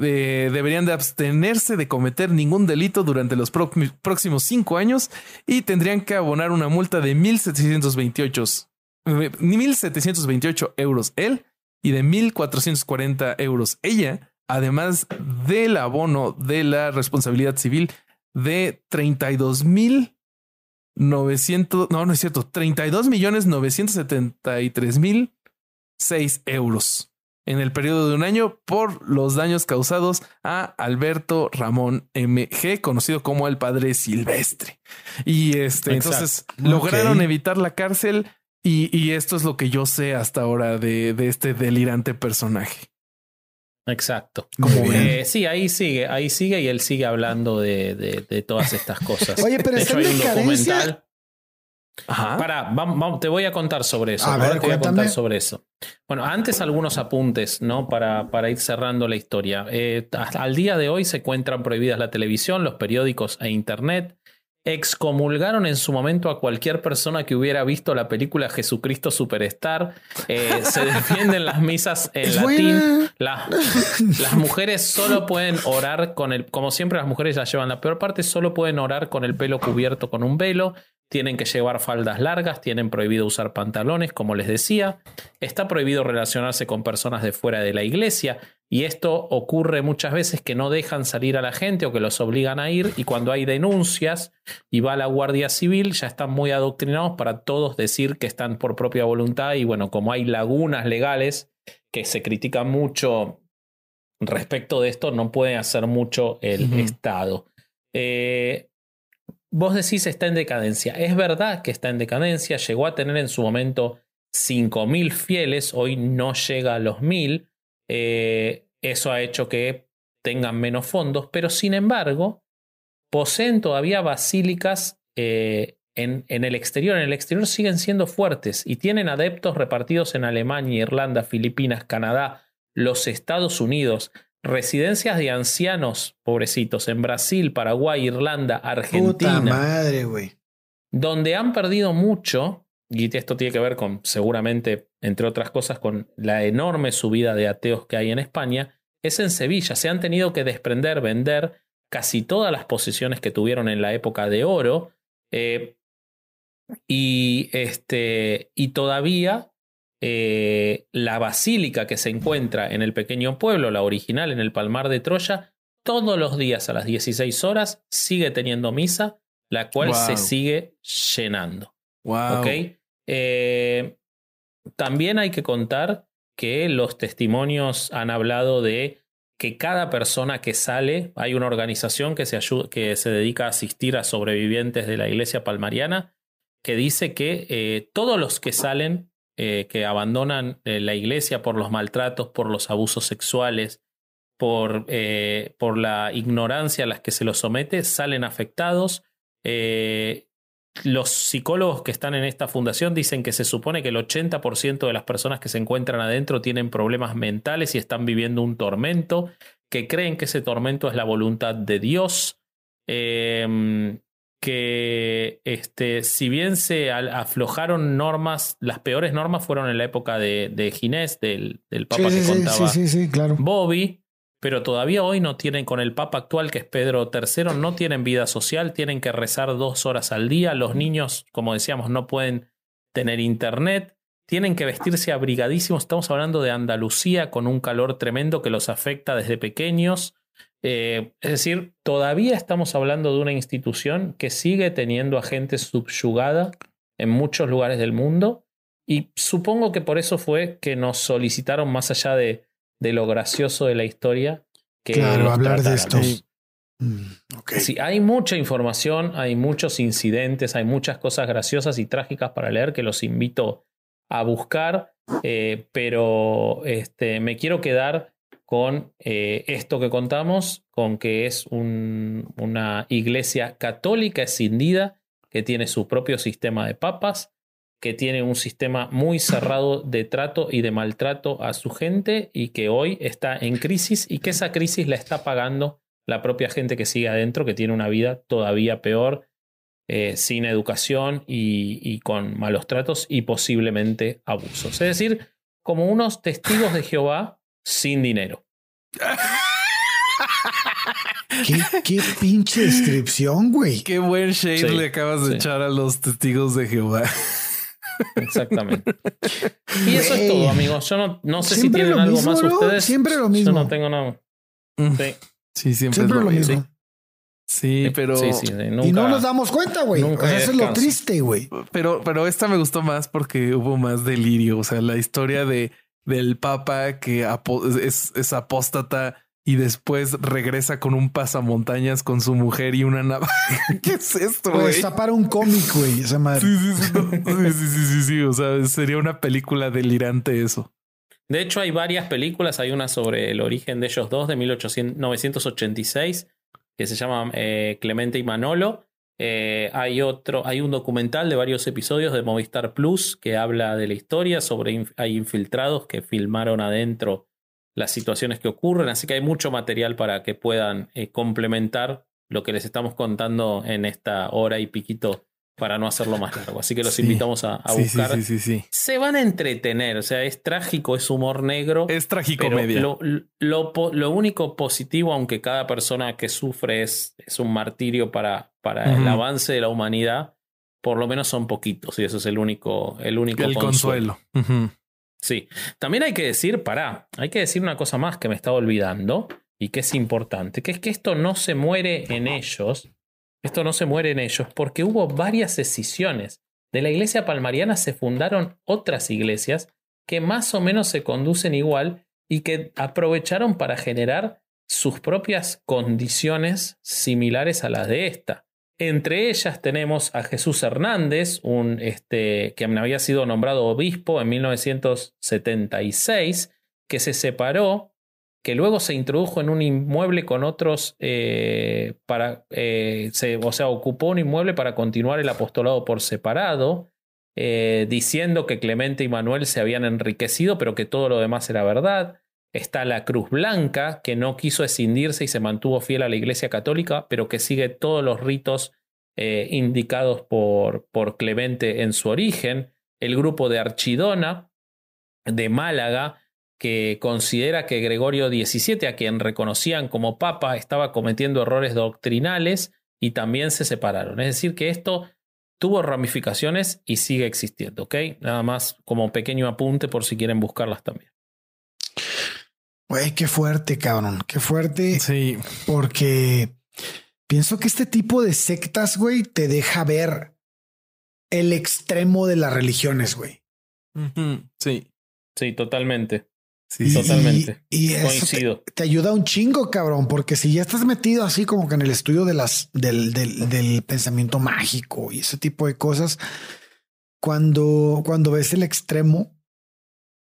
eh, deberían de abstenerse de cometer ningún delito durante los próximos cinco años y tendrían que abonar una multa de 1.728 eh, 1.728 euros él y de 1.440 euros ella, además del abono de la responsabilidad civil de 32 mil 900, no, no es cierto, 32 millones 973 mil 6 euros en el periodo de un año por los daños causados a Alberto Ramón MG, conocido como el padre Silvestre. Y este, Exacto. entonces lograron evitar la cárcel y, y esto es lo que yo sé hasta ahora de, de este delirante personaje. Exacto. Bien. Eh, sí, ahí sigue, ahí sigue y él sigue hablando de, de- de todas estas cosas. Oye, pero de hecho, hay un documental. Ajá. Para, te voy a contar sobre eso. A Ahora ver, te voy a contar sobre eso. Bueno, antes algunos apuntes, ¿no? Para, para ir cerrando la historia. Eh, hasta al día de hoy se encuentran prohibidas la televisión, los periódicos e internet. Excomulgaron en su momento a cualquier persona que hubiera visto la película Jesucristo Superstar. Eh, se defienden las misas en Es latín. La- las mujeres solo pueden orar con el, como siempre las mujeres ya llevan la peor parte, solo pueden orar con el pelo cubierto con un velo, tienen que llevar faldas largas, tienen prohibido usar pantalones, como les decía, está prohibido relacionarse con personas de fuera de la iglesia y esto ocurre muchas veces que no dejan salir a la gente o que los obligan a ir y cuando hay denuncias y va la Guardia Civil ya están muy adoctrinados para todos decir que están por propia voluntad y bueno, como hay lagunas legales que se critican mucho respecto de esto, no puede hacer mucho el. Estado. Eh, vos decís está en decadencia. Es verdad que está en decadencia, llegó a tener en su momento 5.000 fieles, hoy no llega a los 1.000. Eh, eso ha hecho que tengan menos fondos, pero sin embargo, poseen todavía basílicas eh, en, en el exterior. En el exterior siguen siendo fuertes y tienen adeptos repartidos en Alemania, Irlanda, Filipinas, Canadá, los Estados Unidos, residencias de ancianos, pobrecitos, en Brasil, Paraguay, Irlanda, Puta Argentina, madre, güey. donde han perdido mucho, y esto tiene que ver con, seguramente, entre otras cosas, con la enorme subida de ateos que hay en España, es en Sevilla. Se han tenido que desprender, vender casi todas las posiciones que tuvieron en la época de oro. eh, y, este, y todavía eh, la basílica que se encuentra en el pequeño pueblo, la original en el Palmar de Troya, todos los días a las 16 horas sigue teniendo misa, la cual se sigue llenando. Wow. ¿ok? Eh, también hay que contar que los testimonios han hablado de que cada persona que sale, hay una organización que se, que se dedica a asistir a sobrevivientes de la iglesia palmariana, que dice que eh, todos los que salen, eh, que abandonan la iglesia por los maltratos, por los abusos sexuales, por, por la ignorancia a las que se los somete, salen afectados. Los psicólogos que están en esta fundación dicen que se supone que el 80% de las personas que se encuentran adentro tienen problemas mentales y están viviendo un tormento, que creen que ese tormento es la voluntad de Dios, eh, que este, si bien se aflojaron normas, las peores normas fueron en la época de, de Ginés, del, del Papa Sí, que sí, contaba sí, claro. Bobby, pero todavía hoy no tienen, con el Papa actual que es Pedro III, no tienen vida social, tienen que rezar dos horas al día, los niños, como decíamos, no pueden tener internet, tienen que vestirse abrigadísimos, estamos hablando de Andalucía con un calor tremendo que los afecta desde pequeños. Eh, es decir, todavía estamos hablando de una institución que sigue teniendo a gente subyugada en muchos lugares del mundo. Y supongo que por eso fue que nos solicitaron más allá de, de lo gracioso de la historia que Claro, los hablar de estos. Mm. Sí, hay mucha información, hay muchos incidentes, hay muchas cosas graciosas y trágicas para leer que los invito a buscar, eh, pero este, me quiero quedar con eh, esto que contamos, con que es un- una iglesia católica escindida que tiene su propio sistema de papas, que tiene un sistema muy cerrado de trato y de maltrato a su gente y que hoy está en crisis y que esa crisis la está pagando la propia gente que sigue adentro, que tiene una vida todavía peor, eh, sin educación y, y con malos tratos y posiblemente abusos. Es decir, como unos testigos de Jehová sin dinero. ¿Qué, qué pinche descripción, güey. Qué buen shade Sí, le acabas de sí. echar a los testigos de Jehová. Exactamente. y eso es todo, amigos. Yo no, no sé si tienen algo mismo, más ¿no? ustedes. Siempre lo Yo mismo. no tengo nada. Mm. Sí, Sí, siempre, Siempre es lo mismo. Sí, pero, sí, sí, sí, nunca- y no nos damos cuenta, güey. O sea, eso es lo triste, güey. pero, pero esta me gustó más porque hubo más delirio. O sea, la historia de del Papa que apo- es, es apóstata y después regresa con un pasamontañas con su mujer y una navaja. ¿Qué es esto, güey? Pues está para un cómic, güey, esa madre. Sí, sí, sí, no. sí, sí, sí, sí, sí. O sea, sería una película delirante eso. De hecho, hay varias películas. Hay una sobre el origen de ellos dos de 1986 que se llama eh, Clemente y Manolo. Eh, hay otro, hay un documental de varios episodios de Movistar Plus que habla de la historia sobre inf- hay infiltrados que filmaron adentro las situaciones que ocurren, así que hay mucho material para que puedan eh, complementar lo que les estamos contando en esta hora y piquito para no hacerlo más largo. Así que los Sí. invitamos a, a sí, buscar. sí, sí, sí. Se van a entretener, o sea, es trágico, es humor negro. Es tragicomedia. lo, lo, lo único positivo, aunque cada persona que sufre es, es un martirio para, para el avance de la humanidad, por lo menos son poquitos y eso es el único, el único el consuelo. Ujú. Sí. También hay que decir, pará, hay que decir una cosa más que me estaba olvidando y que es importante, que es que esto no se muere en ellos, esto no se muere en ellos porque hubo varias escisiones. De la iglesia palmariana se fundaron otras iglesias que más o menos se conducen igual y que aprovecharon para generar sus propias condiciones similares a las de esta. Entre ellas tenemos a Jesús Hernández, un, este, que había sido nombrado obispo en 1976, que se separó, que luego se introdujo en un inmueble con otros, eh, para, eh, se- o sea, ocupó un inmueble para continuar el apostolado por separado, eh, diciendo que Clemente y Manuel se habían enriquecido, pero que todo lo demás era verdad. Está la Cruz Blanca, que no quiso escindirse y se mantuvo fiel a la Iglesia Católica, pero que sigue todos los ritos eh, indicados por, por Clemente en su origen. El grupo de Archidona, de Málaga, que considera que Gregorio XVII, a quien reconocían como papa, estaba cometiendo errores doctrinales y también se separaron. Es decir, que esto tuvo ramificaciones y sigue existiendo, ¿ok? Nada más como pequeño apunte por si quieren buscarlas también. Güey, qué fuerte, cabrón, qué fuerte. Sí. Porque pienso que este tipo de sectas, güey, te deja ver el extremo de las religiones, güey. Sí. Sí, totalmente. Sí, totalmente. Y, eso Coincido. Te, te, ayuda un chingo, cabrón, porque si ya estás metido así como que en el estudio de las, del, del, del pensamiento mágico y ese tipo de cosas, cuando, cuando ves el extremo,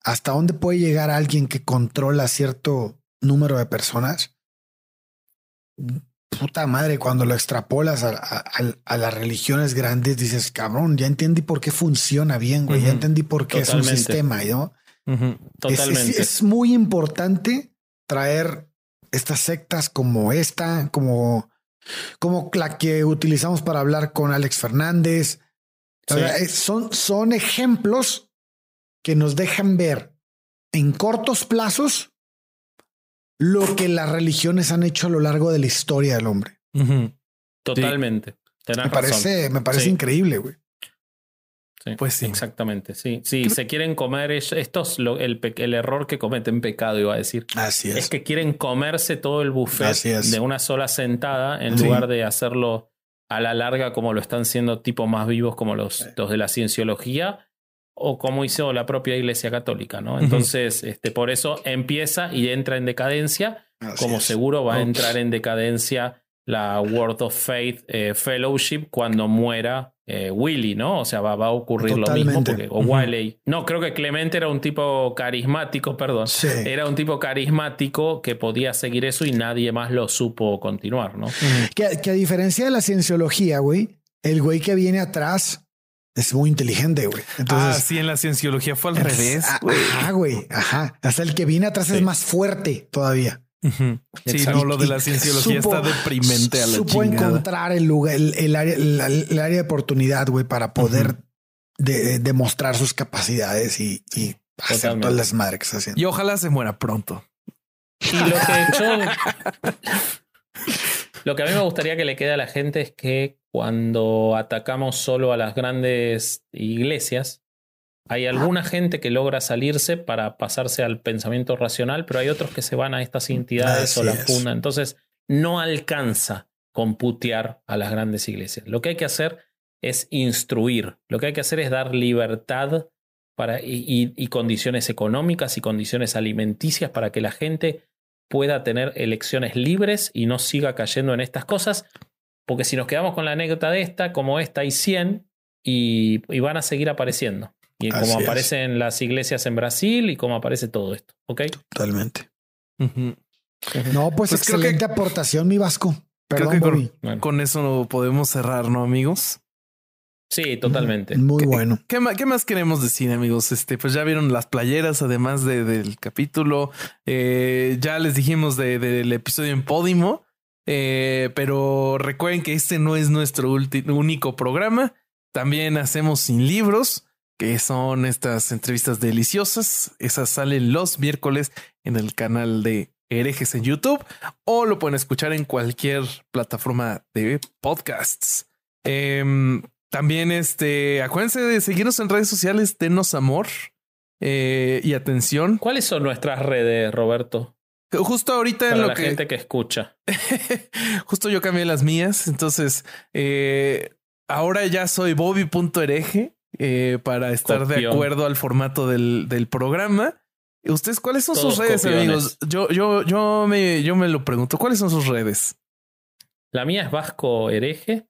hasta dónde puede llegar alguien que controla cierto número de personas, puta madre, cuando lo extrapolas a, a, a, las religiones grandes, dices, cabrón, ya entendí por qué funciona bien, güey, uh -huh. ya entendí por qué Totalmente. es un sistema, ¿no? Uh -huh. Totalmente. Es, es, es, muy importante traer estas sectas como esta, como, como la que utilizamos para hablar con Alex Fernández. Sí. Son, son ejemplos que nos dejan ver en cortos plazos lo que las religiones han hecho a lo largo de la historia del hombre. Uh -huh. Totalmente. Sí. Me, parece, me parece, sí. increíble, güey. Sí, pues sí. Exactamente, sí. Sí, se quieren comer, esto es lo, el, el, error que cometen pecado, iba a decir. Así es. Es que quieren comerse todo el buffet de una sola sentada en sí. lugar de hacerlo a la larga como lo están siendo tipos más vivos como los, los de la cienciología o como hizo la propia Iglesia Católica, ¿no? Entonces, uh -huh. este, por eso empieza y entra en decadencia, Así como es. seguro va a entrar en decadencia la World of Faith eh, Fellowship cuando muera eh, Willy, ¿no? O sea, va, va a ocurrir Totalmente. lo mismo. Porque, o uh -huh. Wiley. No, creo que Clemente era un tipo carismático, perdón. Sí. Era un tipo carismático que podía seguir eso y nadie más lo supo continuar, ¿no? Uh -huh. que, que a diferencia de la cienciología, güey, el güey que viene atrás es muy inteligente, güey. Entonces, ah, sí, en la cienciología fue al es, revés. Güey. Ajá, güey. Ajá. Hasta el que viene atrás sí. es más fuerte todavía. Uh -huh. Sí, no, lo de la cienciología supo, está deprimente a la Supo chingada. encontrar el lugar, el, el área, el, el, área de oportunidad, güey, para poder uh -huh. de, demostrar sus capacidades y, y hacer todo el desmadre que está haciendo. Y ojalá se muera pronto. Y lo que hecho, lo que a mí me gustaría que le quede a la gente es que cuando atacamos solo a las grandes iglesias, hay alguna gente que logra salirse para pasarse al pensamiento racional, pero hay otros que se van a estas entidades Así o la fundan. Entonces, no alcanza con putear a las grandes iglesias. Lo que hay que hacer es instruir. Lo que hay que hacer es dar libertad para, y, y, y condiciones económicas y condiciones alimenticias para que la gente pueda tener elecciones libres y no siga cayendo en estas cosas. Porque si nos quedamos con la anécdota de esta, como esta hay 100 y, y van a seguir apareciendo. Y como Así aparecen es. las iglesias en Brasil y como aparece todo esto. ¿Ok? Totalmente. Uh -huh. No, pues, pues excelente que, aportación, mi Vasco. Perdón, creo que con, bueno. con, eso podemos cerrar, ¿no, amigos? Sí, totalmente. Muy bueno. ¿Qué, qué, ¿Qué, más queremos decir, amigos? Este, pues ya vieron las playeras, además de, del capítulo. Eh, ya les dijimos del de, de episodio en Podimo. Eh, pero recuerden que este no es nuestro único programa. También hacemos sin libros, que son estas entrevistas deliciosas. Esas salen los miércoles en el canal de herejes en YouTube o lo pueden escuchar en cualquier plataforma de podcasts. Eh, también este, acuérdense de seguirnos en redes sociales, denos amor eh, y atención. ¿Cuáles son nuestras redes, Roberto? Justo ahorita Para en lo la que gente que escucha. justo yo cambié las mías. Entonces, eh, ahora ya soy Bobby.hereje eh, para estar Copión. de acuerdo al formato del, del programa. ¿Ustedes cuáles son Todos sus redes, copiones. amigos? Yo, yo, yo, me, yo me lo pregunto. ¿Cuáles son sus redes? La mía es Vasco Hereje.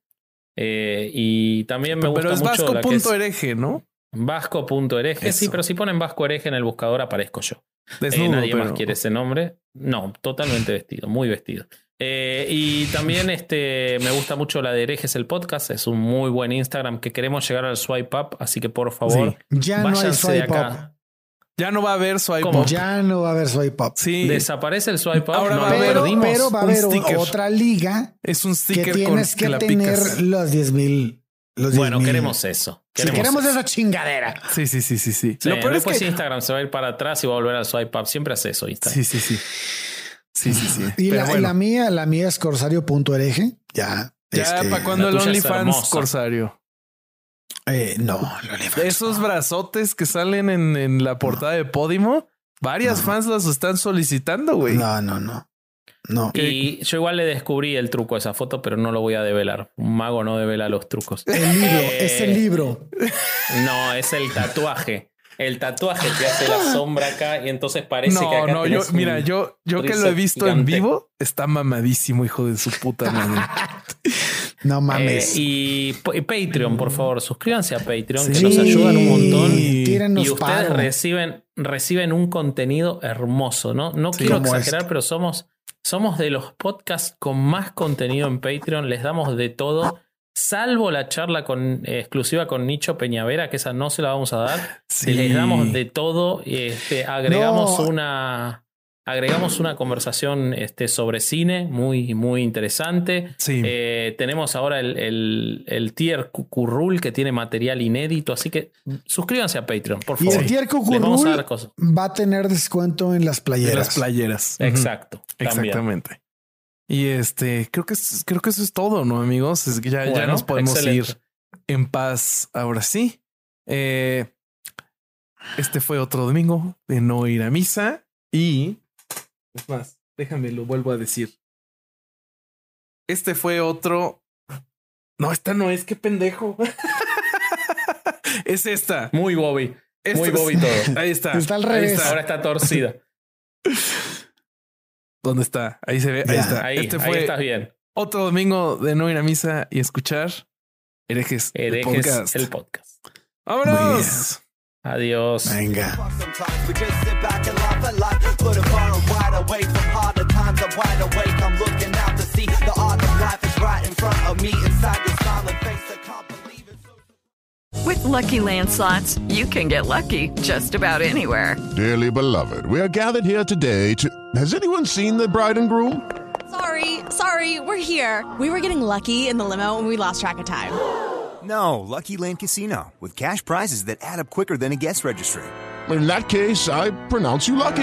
Eh, y también me pero, gusta pero mucho. es Vasco.hereje, ¿no? Vasco.hereje. Sí, pero si ponen Vasco Hereje en el buscador aparezco yo. Desnudo, eh, nadie pero... más quiere ese nombre. No, totalmente vestido, muy vestido. Eh, y también este, me gusta mucho la de Herejes el podcast. Es un muy buen Instagram que queremos llegar al swipe up. Así que por favor, sí. ya no hay swipe up. Ya no va a haber swipe ¿Cómo? up. Ya no va a haber swipe up. Sí, Desaparece el swipe up. Ahora no va a lo haber- Pero, perdimos. pero va a haber un- otra liga es un que sticker tienes con que, que la tener picas. los 10 mil. Los Bueno, 10,000. queremos eso. Si queremos esa chingadera. Sí, sí, sí, sí, sí. Sí, Lo peor es que... Instagram se va a ir para atrás y va a volver al swipe up. Siempre hace eso Instagram. Sí, sí, sí. Sí, sí, sí. Y la, bueno, la mía, la mía es corsario.ereje. Ya. ya este, para cuando el OnlyFans. Corsario. eh, no, el OnlyFans. Esos brazotes que salen en, en la portada de Podimo, varias No. fans los están solicitando, güey. No, no, no. No. Y yo igual le descubrí el truco a esa foto, pero no lo voy a develar. Un mago no devela los trucos. El libro, Eh, es el libro. No, es el tatuaje. El tatuaje que hace la sombra acá y entonces parece que No, acá no, yo, mira, yo, yo que lo he visto en vivo, está mamadísimo, hijo de su puta madre. No Eh, mames. y, y Patreon, por favor, suscríbanse a Patreon, que nos ayudan un montón. Y ustedes paro. reciben, reciben un contenido hermoso, ¿no? No Sí, quiero exagerar, pero somos, somos de los podcasts con más contenido en Patreon. Les damos de todo, salvo la charla con, eh, exclusiva con Nicho Peñavera, que esa no se la vamos a dar. Sí. Les damos de todo. Este, agregamos No. una. Agregamos una conversación este, sobre cine muy, muy interesante. Sí. Eh, tenemos ahora el, el, el tier Cucurrul que tiene material inédito, así que suscríbanse a Patreon, por Y favor. el tier Les vamos a Cucurrul dar cosas. va a tener descuento en las playeras. las playeras. Exacto. Exactamente. Y este, creo que es- creo que eso es todo, ¿no, amigos? Es que ya, ya nos podemos excelente. ir en paz ahora sí. Eh, este fue otro domingo de no ir a misa y es más, déjame lo vuelvo a decir. Este fue otro. No, esta no es, qué pendejo. es esta. Muy Bobby. Esta Muy es- Bobby todo. Ahí está. Está al Ahí revés. está. Ahora está torcida. ¿Dónde está? Ahí se ve. Ahí está. Ahí, este ahí fue estás bien. otro domingo de no ir a misa y escuchar herejes, el Herejes podcast. el podcast. ¡Vámonos! Adiós. Venga. Sometimes we just sit back and laugh at life. Put it far and wide away from harder times. I'm wide awake. I'm looking out to see the art of life is right in front of me. Inside your smiling face, I can't believe it. So With Lucky Land slots, you can get lucky just about anywhere. Dearly beloved, we are gathered here today to. Has anyone seen the bride and groom? Sorry, sorry, we're here. We were getting lucky in the limo and we lost track of time. No, Lucky Land Casino, with cash prizes that add up quicker than a guest registry. In that case, I pronounce you lucky.